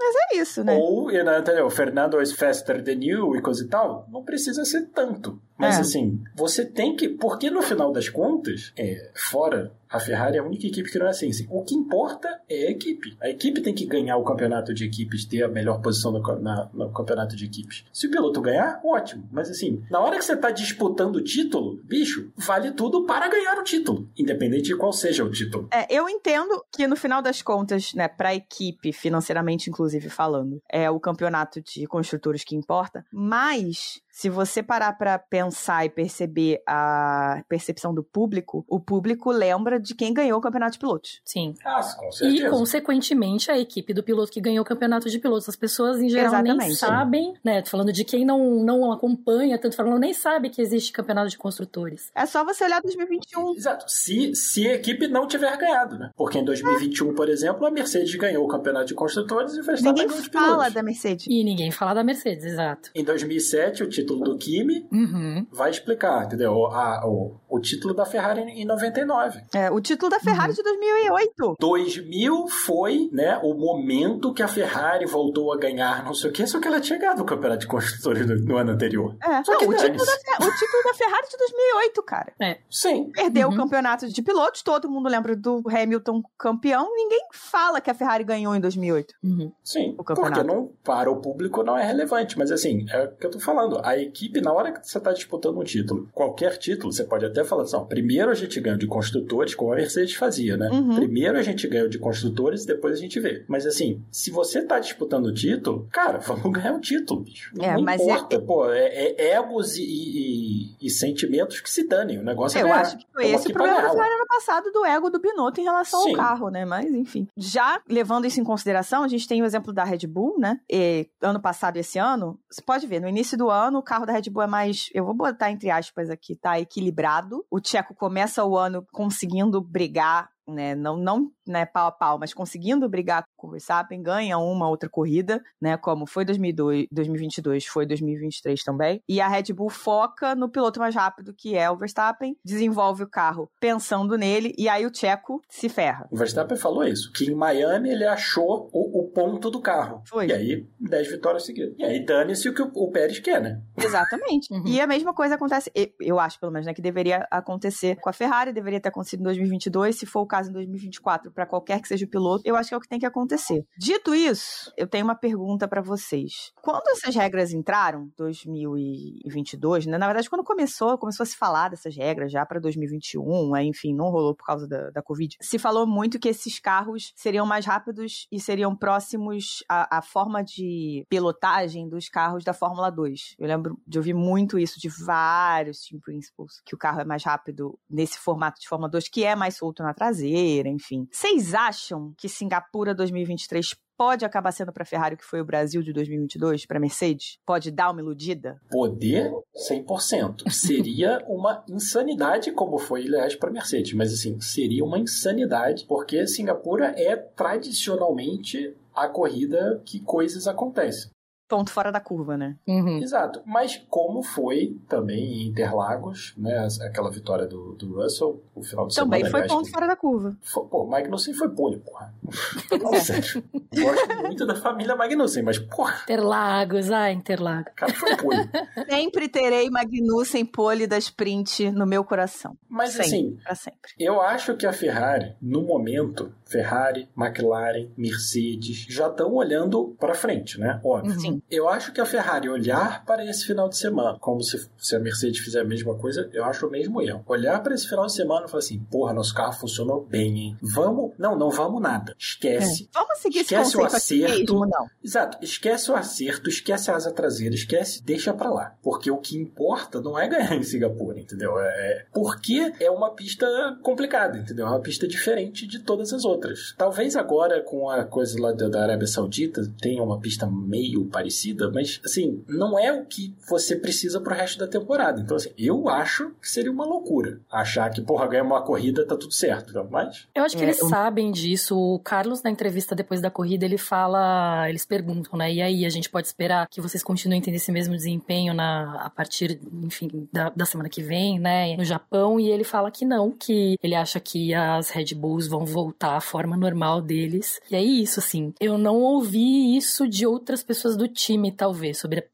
Mas é isso, né? Ou, e, né, entendeu? Fernando is faster than you e coisa e tal. Não precisa ser tanto. Mas É. assim, você tem que. Porque no final das contas, é, fora a Ferrari é a única equipe que não é assim, assim. O que importa é a equipe. A equipe tem que ganhar o campeonato de equipes, ter a melhor posição no, na- no campeonato de equipes. Se o piloto ganhar, ótimo. Mas assim, na hora que você tá disputando o título, bicho, vale tudo para ganhar o título. Independente de qual seja o título. É, eu entendo que no final das contas, né, pra equipe, financeiramente inclusive falando, é o campeonato de construtores que importa, mas se você parar pra pensar e perceber a percepção do público, o público lembra de quem ganhou o campeonato de pilotos. Sim. Ah, com E, certeza. consequentemente, a equipe do piloto que ganhou o campeonato de pilotos. As pessoas, em geral, nem Exatamente. sabem, né? Tô falando de quem não, não acompanha tanto, falando, nem sabe que existe campeonato de construtores. É só você olhar 2021. Exato. Se, se a equipe não tiver ganhado, né? Porque em 2021, por exemplo, a Mercedes ganhou o campeonato de construtores e o Verstappen Ninguém ganhou de fala pilotos. da Mercedes. E ninguém fala da Mercedes, exato. Em 2007, o título do Kimi. Uhum. Uhum. vai explicar, entendeu? A- o, o título da Ferrari em 99. É, o título da Uhum. Ferrari de 2008. 2000 foi, né, o momento que a Ferrari voltou a ganhar, não sei o que, só que ela tinha ganhado o campeonato de construtores no, no ano anterior. É, Só não, que o, título da, Fe- o título da Ferrari de 2008, cara. Sim. Perdeu Uhum. o campeonato de pilotos, todo mundo lembra do Hamilton campeão, ninguém fala que a Ferrari ganhou em 2008. Uhum. Sim, O campeonato. porque não, para o público não é relevante, mas assim, é o que eu tô falando, a equipe, na hora que você tá disputando um título, qualquer título, você pode até falar assim, ó, primeiro a gente ganha de construtores, como a Mercedes fazia, né? Uhum. Primeiro a gente ganha de construtores, depois a gente vê. Mas assim, se você tá disputando o título, cara, vamos ganhar o título, bicho. É, não mas importa, pô, é, é egos e, e- e sentimentos que se danem, o negócio é Eu ganhar. acho que foi Tamo esse o problema da passado do ego do Binotto em relação Sim. ao carro, né? Mas, enfim. Já levando isso em consideração, a gente tem o exemplo da Red Bull, né? E, ano passado e esse ano, você pode ver, no início do ano, o carro da Red Bull é mais, eu vou botar entre aspas aqui, tá equilibrado. O Tcheco começa o ano conseguindo brigar né, não, não né, pau a pau, mas conseguindo brigar com o Verstappen, ganha uma outra corrida, né, como foi 2002, 2022, foi 2023 também. E a Red Bull foca no piloto mais rápido, que é o Verstappen, desenvolve o carro pensando nele, e aí o Tcheco se ferra. O Verstappen falou isso, que em Miami ele achou o, o ponto do carro. Foi. E aí, 10 vitórias seguidas. E aí, dane-se o que o, o Pérez quer, né? Exatamente. Uhum. E a mesma coisa acontece, e- eu acho pelo menos, né, que deveria acontecer com a Ferrari, deveria ter acontecido em 2022, se for o caso em 2024, para qualquer que seja o piloto, eu acho que é o que tem que acontecer. Dito isso, eu tenho uma pergunta para vocês. Quando essas regras entraram, 2022, né, na verdade, quando começou, começou a se falar dessas regras já para 2021, aí, enfim, não rolou por causa da, da Covid, se falou muito que esses carros seriam mais rápidos e seriam próximos à, à forma de pilotagem dos carros da Fórmula 2. Eu lembro de ouvir muito isso de vários team principals, que o carro é mais rápido nesse formato de Fórmula 2, que é mais solto na traseira, enfim. Vocês acham que Singapura 2023 pode acabar sendo para a Ferrari o que foi o Brasil de 2022 para Mercedes? Pode dar uma iludida? Poder, 100%. Seria uma insanidade, como foi, aliás, para Mercedes. Mas, assim, seria uma insanidade, porque Singapura é tradicionalmente a corrida que coisas acontecem. Ponto fora da curva, né? Uhum. Exato. Mas como foi também em Interlagos, né? Aquela vitória do, do Russell, o final de Também semana. foi aliás, ponto que- fora da curva. Foi- Pô, Magnussen foi pole, porra. Não, sério. Gosto muito da família Magnussen, mas, porra, Interlagos, ah, Interlagos. o cara foi pole. Sempre terei Magnussen pole da sprint no meu coração. Mas, Sempre, assim, pra sempre. Eu acho que a Ferrari, no momento, Ferrari, McLaren, Mercedes, já estão olhando para frente, né? Óbvio. Sim. Eu acho que a Ferrari olhar para esse final de semana, como se, se a Mercedes fizer a mesma coisa, eu acho o mesmo erro. Olhar para esse final de semana e falar assim: porra, nosso carro funcionou bem, hein? Vamos. Não, não vamos nada. Esquece. Vamos seguir Esquece esse o acerto. mesmo, não. Exato, esquece o acerto, esquece a asa traseira, esquece, deixa pra lá. Porque o que importa não é ganhar em Singapura, entendeu? É, é- porque é uma pista complicada, entendeu? É uma pista diferente de todas as outras. Talvez agora, com a coisa lá da Arábia Saudita, tenha uma pista meio parecida, mas, assim, não é o que você precisa pro resto da temporada. Então, assim, eu acho que seria uma loucura achar que, porra, ganha uma corrida, tá tudo certo. Então, mas, Eu acho que É, eles eu- sabem disso. O Carlos, na entrevista depois da corrida, ele fala, eles perguntam, né? E aí, a gente pode esperar que vocês continuem tendo esse mesmo desempenho na, a partir, enfim, da, da semana que vem, né? No Japão. E ele fala que não, que ele acha que as Red Bulls vão voltar à forma normal deles. E é isso, assim. Eu não ouvi isso de outras pessoas do time, talvez, sobre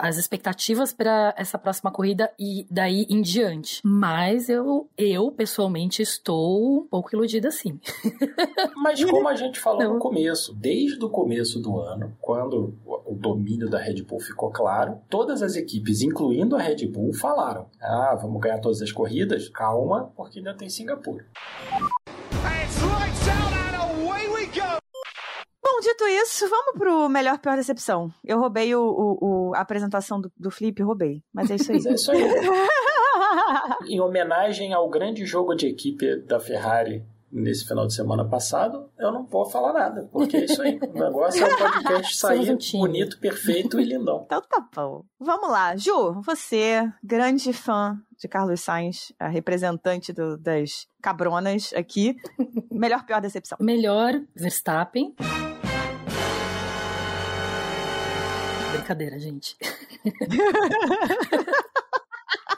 as expectativas para essa próxima corrida e daí em diante. Mas eu, eu pessoalmente, estou um pouco iludida, sim. Mas como a gente falou Não. no começo, desde o começo do ano, quando o o domínio da Red Bull ficou claro, todas as equipes, incluindo a Red Bull, falaram: ah, vamos ganhar todas as corridas? Calma, porque ainda tem Singapura. Bom, dito isso, vamos pro melhor pior decepção. Eu roubei o, o- o- a apresentação do, do Flip, roubei. Mas é isso aí. Mas é isso aí. em homenagem ao grande jogo de equipe da Ferrari nesse final de semana passado, eu não vou falar nada, porque é isso aí. O negócio é o podcast sair um bonito, perfeito e lindão. Então tá bom. Vamos lá. Ju, você, grande fã de Carlos Sainz, a representante do- das cabronas aqui. Melhor pior decepção. Melhor, Verstappen. Brincadeira, gente.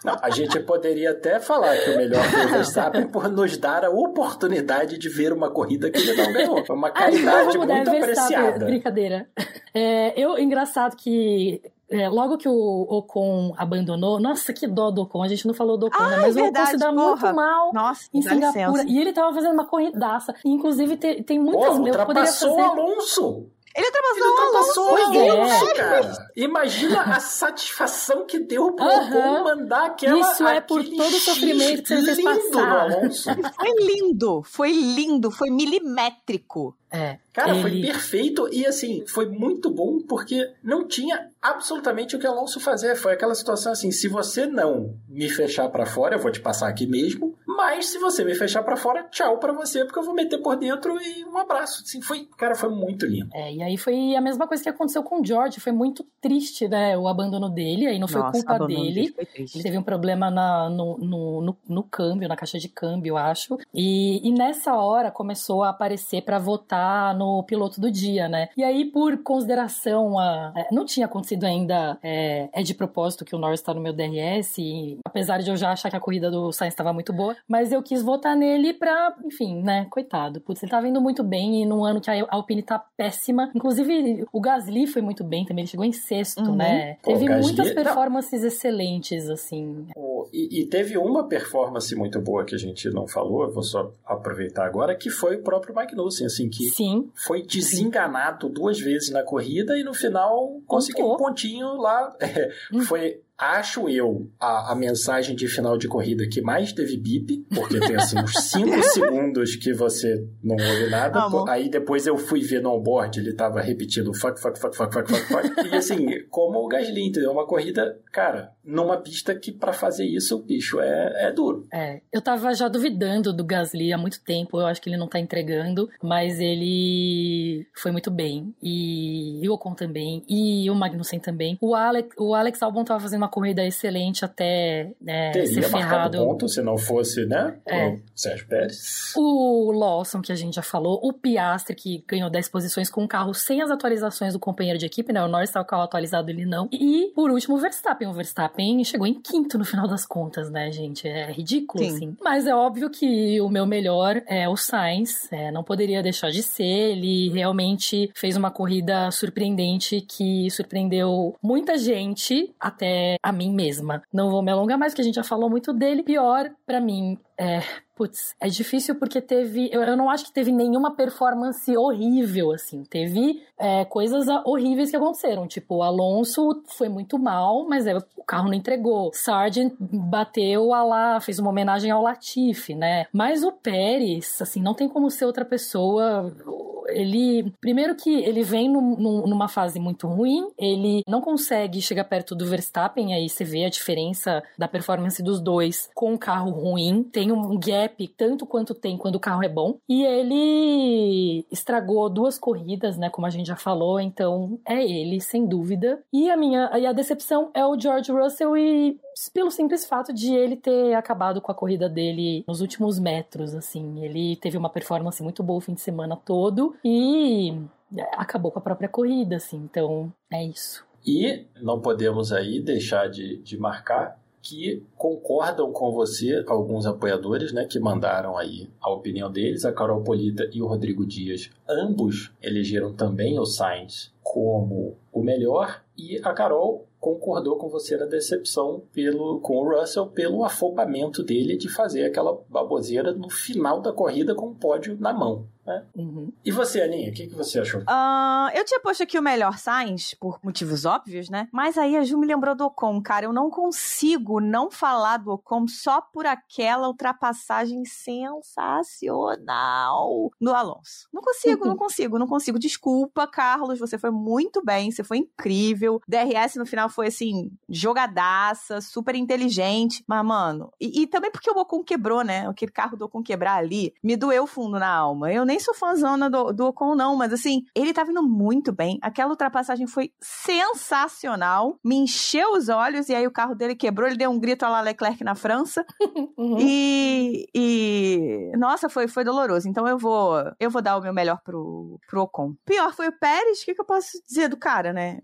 Não, a gente poderia até falar que o melhor foi o Verstappen por nos dar a oportunidade de ver uma corrida que ele não ganhou. Foi uma Ah, caridade vamos dar muito Verstappen. apreciada. Brincadeira. É, eu, engraçado que é, logo que o Ocon abandonou, nossa, que dó do Ocon, a gente não falou do Ocon, né? Ai, Mas o Ocon verdade, se dá porra. muito mal Nossa, em Singapura. licença. E ele tava fazendo uma corridaça. Inclusive, tem, tem muitas... Porra, eu poderia ultrapassou fazer... o Alonso. Ele Ele ultrapassou o ultrapassou o Pois é. Alonso, cara. Imagina a satisfação que deu pro Aham. Ocon mandar aquela Isso é por aquele todo o sofrimento que você fez lindo no passar. Alonso. Foi lindo, foi lindo, foi milimétrico. É, Cara, foi ele- perfeito e assim, foi muito bom porque não tinha absolutamente o que Alonso fazer. Foi aquela situação assim, se você não me fechar pra fora, eu vou te passar aqui mesmo, mas se você me fechar pra fora, tchau pra você, porque eu vou meter por dentro e um abraço. Assim, foi, cara, foi muito lindo. É, e aí foi a mesma coisa que aconteceu com o George. Foi muito triste, né? O abandono dele. Aí não foi Nossa, culpa dele. foi triste. Ele teve um problema na- no, no, no, no câmbio, na caixa de câmbio, eu acho. E, e nessa hora começou a aparecer pra votar no piloto do dia, né? E aí, por consideração, a, é, não tinha acontecido ainda, é, é de propósito que o Norris tá no meu DRS, e, apesar de eu já achar que a corrida do Sainz estava muito boa, mas eu quis votar nele pra, enfim, né? Coitado. Putz, ele tava indo muito bem e num ano que a Alpine tá péssima. Inclusive, o Gasly foi muito bem também, ele chegou em sexto, Uhum. né? Pô, Teve Gasly- muitas não. performances excelentes, assim. E, e teve uma performance muito boa que a gente não falou, eu vou só aproveitar agora, que foi o próprio Magnussen, assim, que Sim, foi desenganado duas vezes na corrida e no final conseguiu um pontinho lá. É, Hum. Foi, acho eu, a, a mensagem de final de corrida que mais teve bip, porque tem assim uns 5 segundos que você não ouve nada. Amo. Aí depois eu fui ver no onboard, ele tava repetindo fuck, fuck, fuck, fuck, fuck, fuck, fuck. E assim, como o Gasly, entendeu? Uma corrida, cara, numa pista que pra fazer isso, o bicho é, é duro. É, eu tava já duvidando do Gasly há muito tempo, eu acho que ele não tá entregando, mas ele foi muito bem. E, e o Ocon também, e o Magnussen também. O Alex, o Alex Albon tava fazendo uma corrida excelente até né, ser Teria marcado ferrado. ponto se não fosse, né? É. O Sérgio Pérez. O Lawson, que a gente já falou, o Piastri, que ganhou 10 posições com o carro sem as atualizações do companheiro de equipe, né? O Norris tá com o carro atualizado, ele não. E, por último, o Verstappen. O Verstappen chegou em quinto no final das contas, né, gente? É ridículo, Sim. assim. Mas é óbvio que o meu melhor é o Sainz. É, não poderia deixar de ser. Ele realmente fez uma corrida surpreendente que surpreendeu muita gente, até a mim mesma. Não vou me alongar mais, porque a gente já falou muito dele. Pior, pra mim, é, Putz, é difícil porque teve. Eu, eu não acho que teve nenhuma performance horrível, assim. Teve é, coisas horríveis que aconteceram. Tipo, o Alonso foi muito mal, mas é, o carro não entregou. Sargent bateu a lá, fez uma homenagem ao Latifi, né? Mas o Pérez, assim, não tem como ser outra pessoa. Ele. Primeiro que ele vem num- num- numa fase muito ruim, ele não consegue chegar perto do Verstappen, aí você vê a diferença da performance dos dois com um carro ruim. Tem um gap tanto quanto tem quando o carro é bom. E ele estragou duas corridas, né? Como a gente já falou, então é ele, sem dúvida. E a minha e a decepção é o George Russell e pelo simples fato de ele ter acabado com a corrida dele nos últimos metros, assim. Ele teve uma performance muito boa o fim de semana todo e é, acabou com a própria corrida, assim. Então, é isso. E não podemos aí deixar de, de marcar que concordam com você alguns apoiadores, né, que mandaram aí a opinião deles, a Carol Polita e o Rodrigo Dias, ambos elegeram também o Sainz como o melhor e a Carol concordou com você na decepção pelo com o Russell pelo afobamento dele de fazer aquela baboseira no final da corrida com o pódio na mão. Né? Uhum. E você, Aninha, o que, que você achou? Ah, eu tinha posto aqui o melhor Sainz, por motivos óbvios, né? Mas aí a Ju me lembrou do Ocon, cara. Eu não consigo não falar do Ocon só por aquela ultrapassagem sensacional do Alonso. Não consigo, não consigo, não consigo. Desculpa, Carlos, você foi muito bem, você foi incrível. DRS no final foi, assim, jogadaça, super inteligente. Mas, mano, e, e também porque o Ocon quebrou, né? Aquele carro do Ocon quebrar ali, me doeu fundo na alma. Eu nem sou fãzona do, do Ocon, não, mas assim, ele tá vindo muito bem. Aquela ultrapassagem foi sensacional, me encheu os olhos e aí o carro dele quebrou, ele deu um grito a la Leclerc na França. Uhum. E, e nossa, foi, foi doloroso. Então eu vou eu vou dar o meu melhor pro, pro Ocon. Pior foi o Pérez, o que, que eu posso dizer do cara, né?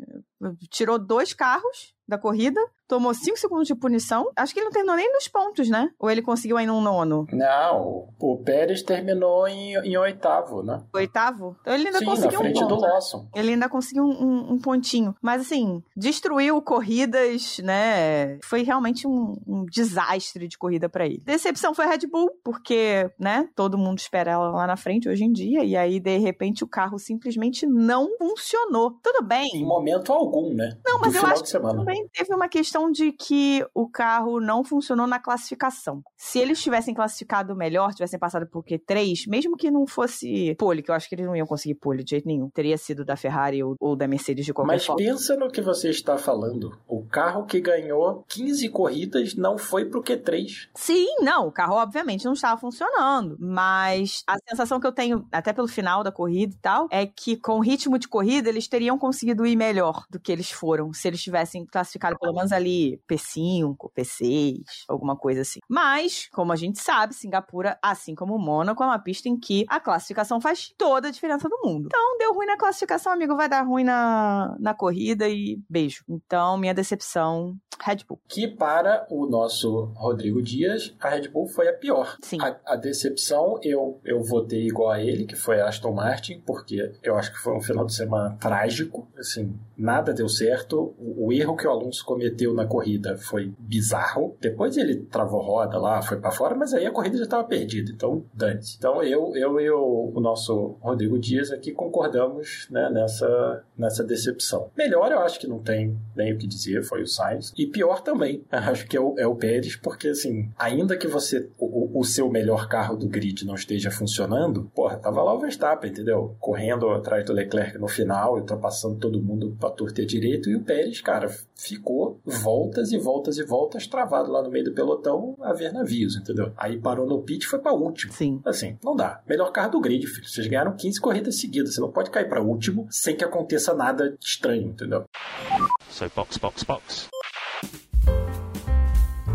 Tirou dois carros da corrida, tomou 5 segundos de punição. Acho que ele não terminou nem nos pontos, né? Ou ele conseguiu ainda um nono? Não, o Pérez terminou em, em oitavo, né? Oitavo? Então ele ainda Sim, na conseguiu frente um do ponto. Lawson. Ele ainda conseguiu um, um- pontinho. Mas assim, destruiu corridas, né? Foi realmente um, um desastre de corrida pra ele. Decepção foi a Red Bull, porque, né? Todo mundo espera ela lá na frente hoje em dia. E aí, de repente, o carro simplesmente não funcionou. Tudo bem. Em momento algum, né? Não, mas do eu acho de semana. Também teve uma questão de que o carro não funcionou na classificação. Se eles tivessem classificado melhor, tivessem passado por Q3, mesmo que não fosse pole, que eu acho que eles não iam conseguir pole de jeito nenhum, teria sido da Ferrari ou, ou da Mercedes de qualquer Mas forma. pensa no que você está falando. O carro que ganhou 15 corridas não foi pro Q3. Sim, não, o carro obviamente não estava funcionando, mas a sensação que eu tenho, até pelo final da corrida e tal, é que com o ritmo de corrida eles teriam conseguido ir melhor do que eles foram, se eles tivessem classificado pelo menos ali P5, P6, alguma coisa assim. Mas, como a gente sabe, Singapura, assim como Mônaco, é uma pista em que a classificação faz toda a diferença do mundo. Então, deu ruim na classificação, amigo, vai dar ruim na, na corrida e beijo. Então, minha decepção, Red Bull. Que para o nosso Rodrigo Dias, a Red Bull foi a pior. Sim. A, a decepção, eu, eu votei igual a ele, que foi a Aston Martin, porque eu acho que foi um final de semana trágico. Assim, nada deu certo. O, o erro que o Alonso cometeu na corrida foi bizarro. Depois ele travou roda lá, foi para fora, mas aí a corrida já estava perdida. Então, dane-se. Então, eu, eu e o, o nosso Rodrigo Dias aqui concordamos né, nessa, nessa decepção. Melhor, eu acho que não tem nem o que dizer, foi o Sainz. E pior também, acho que é o, é o Pérez, porque assim, ainda que você o, o seu melhor carro do grid não esteja funcionando, porra, tava lá o Verstappen, entendeu? Correndo atrás do Leclerc no final, ultrapassando todo mundo pra torta a direito, e o Pérez, cara, ficou voltas e voltas e voltas travado lá no meio do pelotão a ver navios, entendeu? Aí parou no pit e foi pra último. Sim. Assim, não dá. Melhor carro do grid, filho. Vocês ganharam 15 corridas seguidas. Você não pode cair pra último sem que aconteça nada estranho, entendeu? So box, box, box.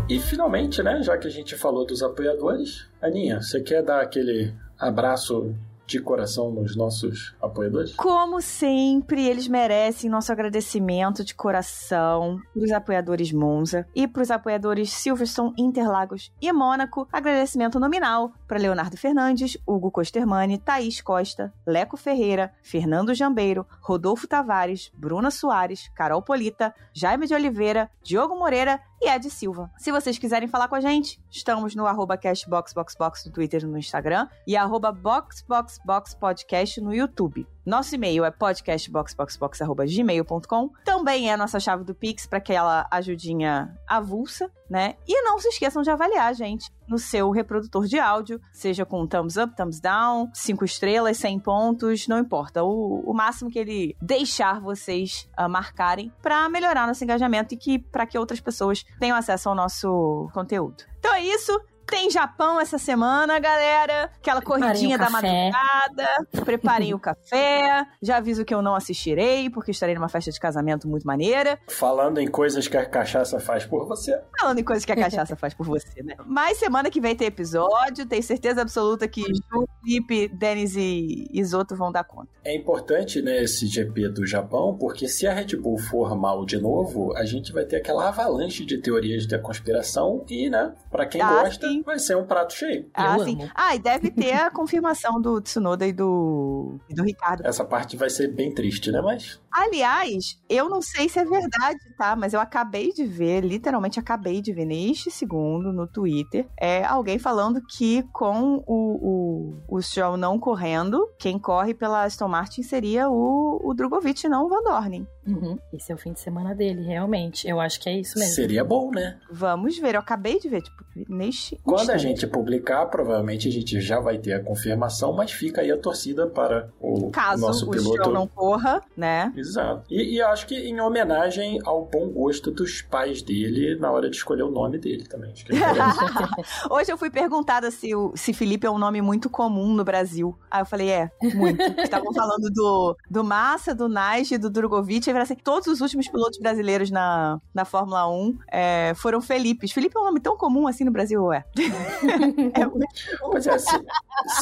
E finalmente, né, já que a gente falou dos apoiadores, Aninha, você quer dar aquele abraço de coração nos nossos apoiadores? Como sempre, eles merecem nosso agradecimento de coração para os apoiadores Monza e para os apoiadores Silverstone, Interlagos e Mônaco. Agradecimento nominal para Leonardo Fernandes, Hugo Costermani, Thaís Costa, Leco Ferreira, Fernando Jambeiro, Rodolfo Tavares, Bruna Soares, Carol Polita, Jaime de Oliveira, Diogo Moreira e Ed Silva. Se vocês quiserem falar com a gente, estamos no arroba cashboxboxbox no Twitter e no Instagram e arroba boxboxboxpodcast no YouTube. Nosso e-mail é podcastboxboxbox.gmail.com. Também é a nossa chave do Pix para aquela ajudinha avulsa, né? E não se esqueçam de avaliar gente no seu reprodutor de áudio, seja com thumbs up, thumbs down, 5 estrelas, 100 pontos, não importa. O, o máximo que ele deixar vocês ah, marcarem para melhorar nosso engajamento e que para que outras pessoas tenham acesso ao nosso conteúdo. Então é isso. Tem Japão essa semana, galera. Aquela corridinha da madrugada. Preparem o café. Já aviso que eu não assistirei, porque estarei numa festa de casamento muito maneira. Falando em coisas que a cachaça faz por você, Falando em coisas que a cachaça faz por você, né? Mas semana que vem tem episódio. Tenho certeza absoluta que Ju, Felipe, Denis e Isoto vão dar conta. é importante, né, esse GP do Japão, porque se a Red Bull for mal de novo, a gente vai ter aquela avalanche de teorias da conspiração e, né, pra quem Ah, gosta, sim. Vai ser um prato cheio. Ah, Eu sim. amo. Ah, e deve ter a confirmação do Tsunoda e do, e do Ricardo. Essa parte vai ser bem triste, né, mas Aliás, eu não sei se é verdade, tá? Mas eu acabei de ver, literalmente acabei de ver neste segundo no Twitter, é alguém falando que com o, o, o Stroll não correndo, quem corre pela Aston Martin seria o, o Drogovic, não o Van Dorn. Uhum. Esse é o fim de semana dele, realmente. Eu acho que é isso mesmo. seria bom, né? Vamos ver, eu acabei de ver, tipo, neste. Quando a instante. gente publicar, provavelmente a gente já vai ter a confirmação, mas fica aí a torcida para o Caso nosso o piloto. Stroll não corra, né? Exato. E, e acho que em homenagem ao bom gosto dos pais dele na hora de escolher o nome dele também. Merece. Hoje eu fui perguntada se, o, se Felipe é um nome muito comum no Brasil. Aí eu falei, é, muito. Estavam falando do, do Massa, do Nige, do Drogovic. Falei assim, todos os últimos pilotos brasileiros na, na Fórmula 1 é, foram Felipes. Felipe é um nome tão comum assim no Brasil, é. É muito Pois é, se,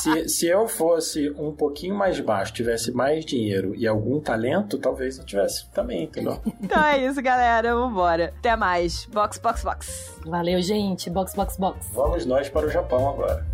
se, se eu fosse um pouquinho mais baixo, tivesse mais dinheiro e algum talento, talvez eu tivesse também, entendeu? Então é isso, galera. Vambora. Até mais. Box, box, box. Valeu, gente. Box, box, box. Vamos nós para o Japão agora.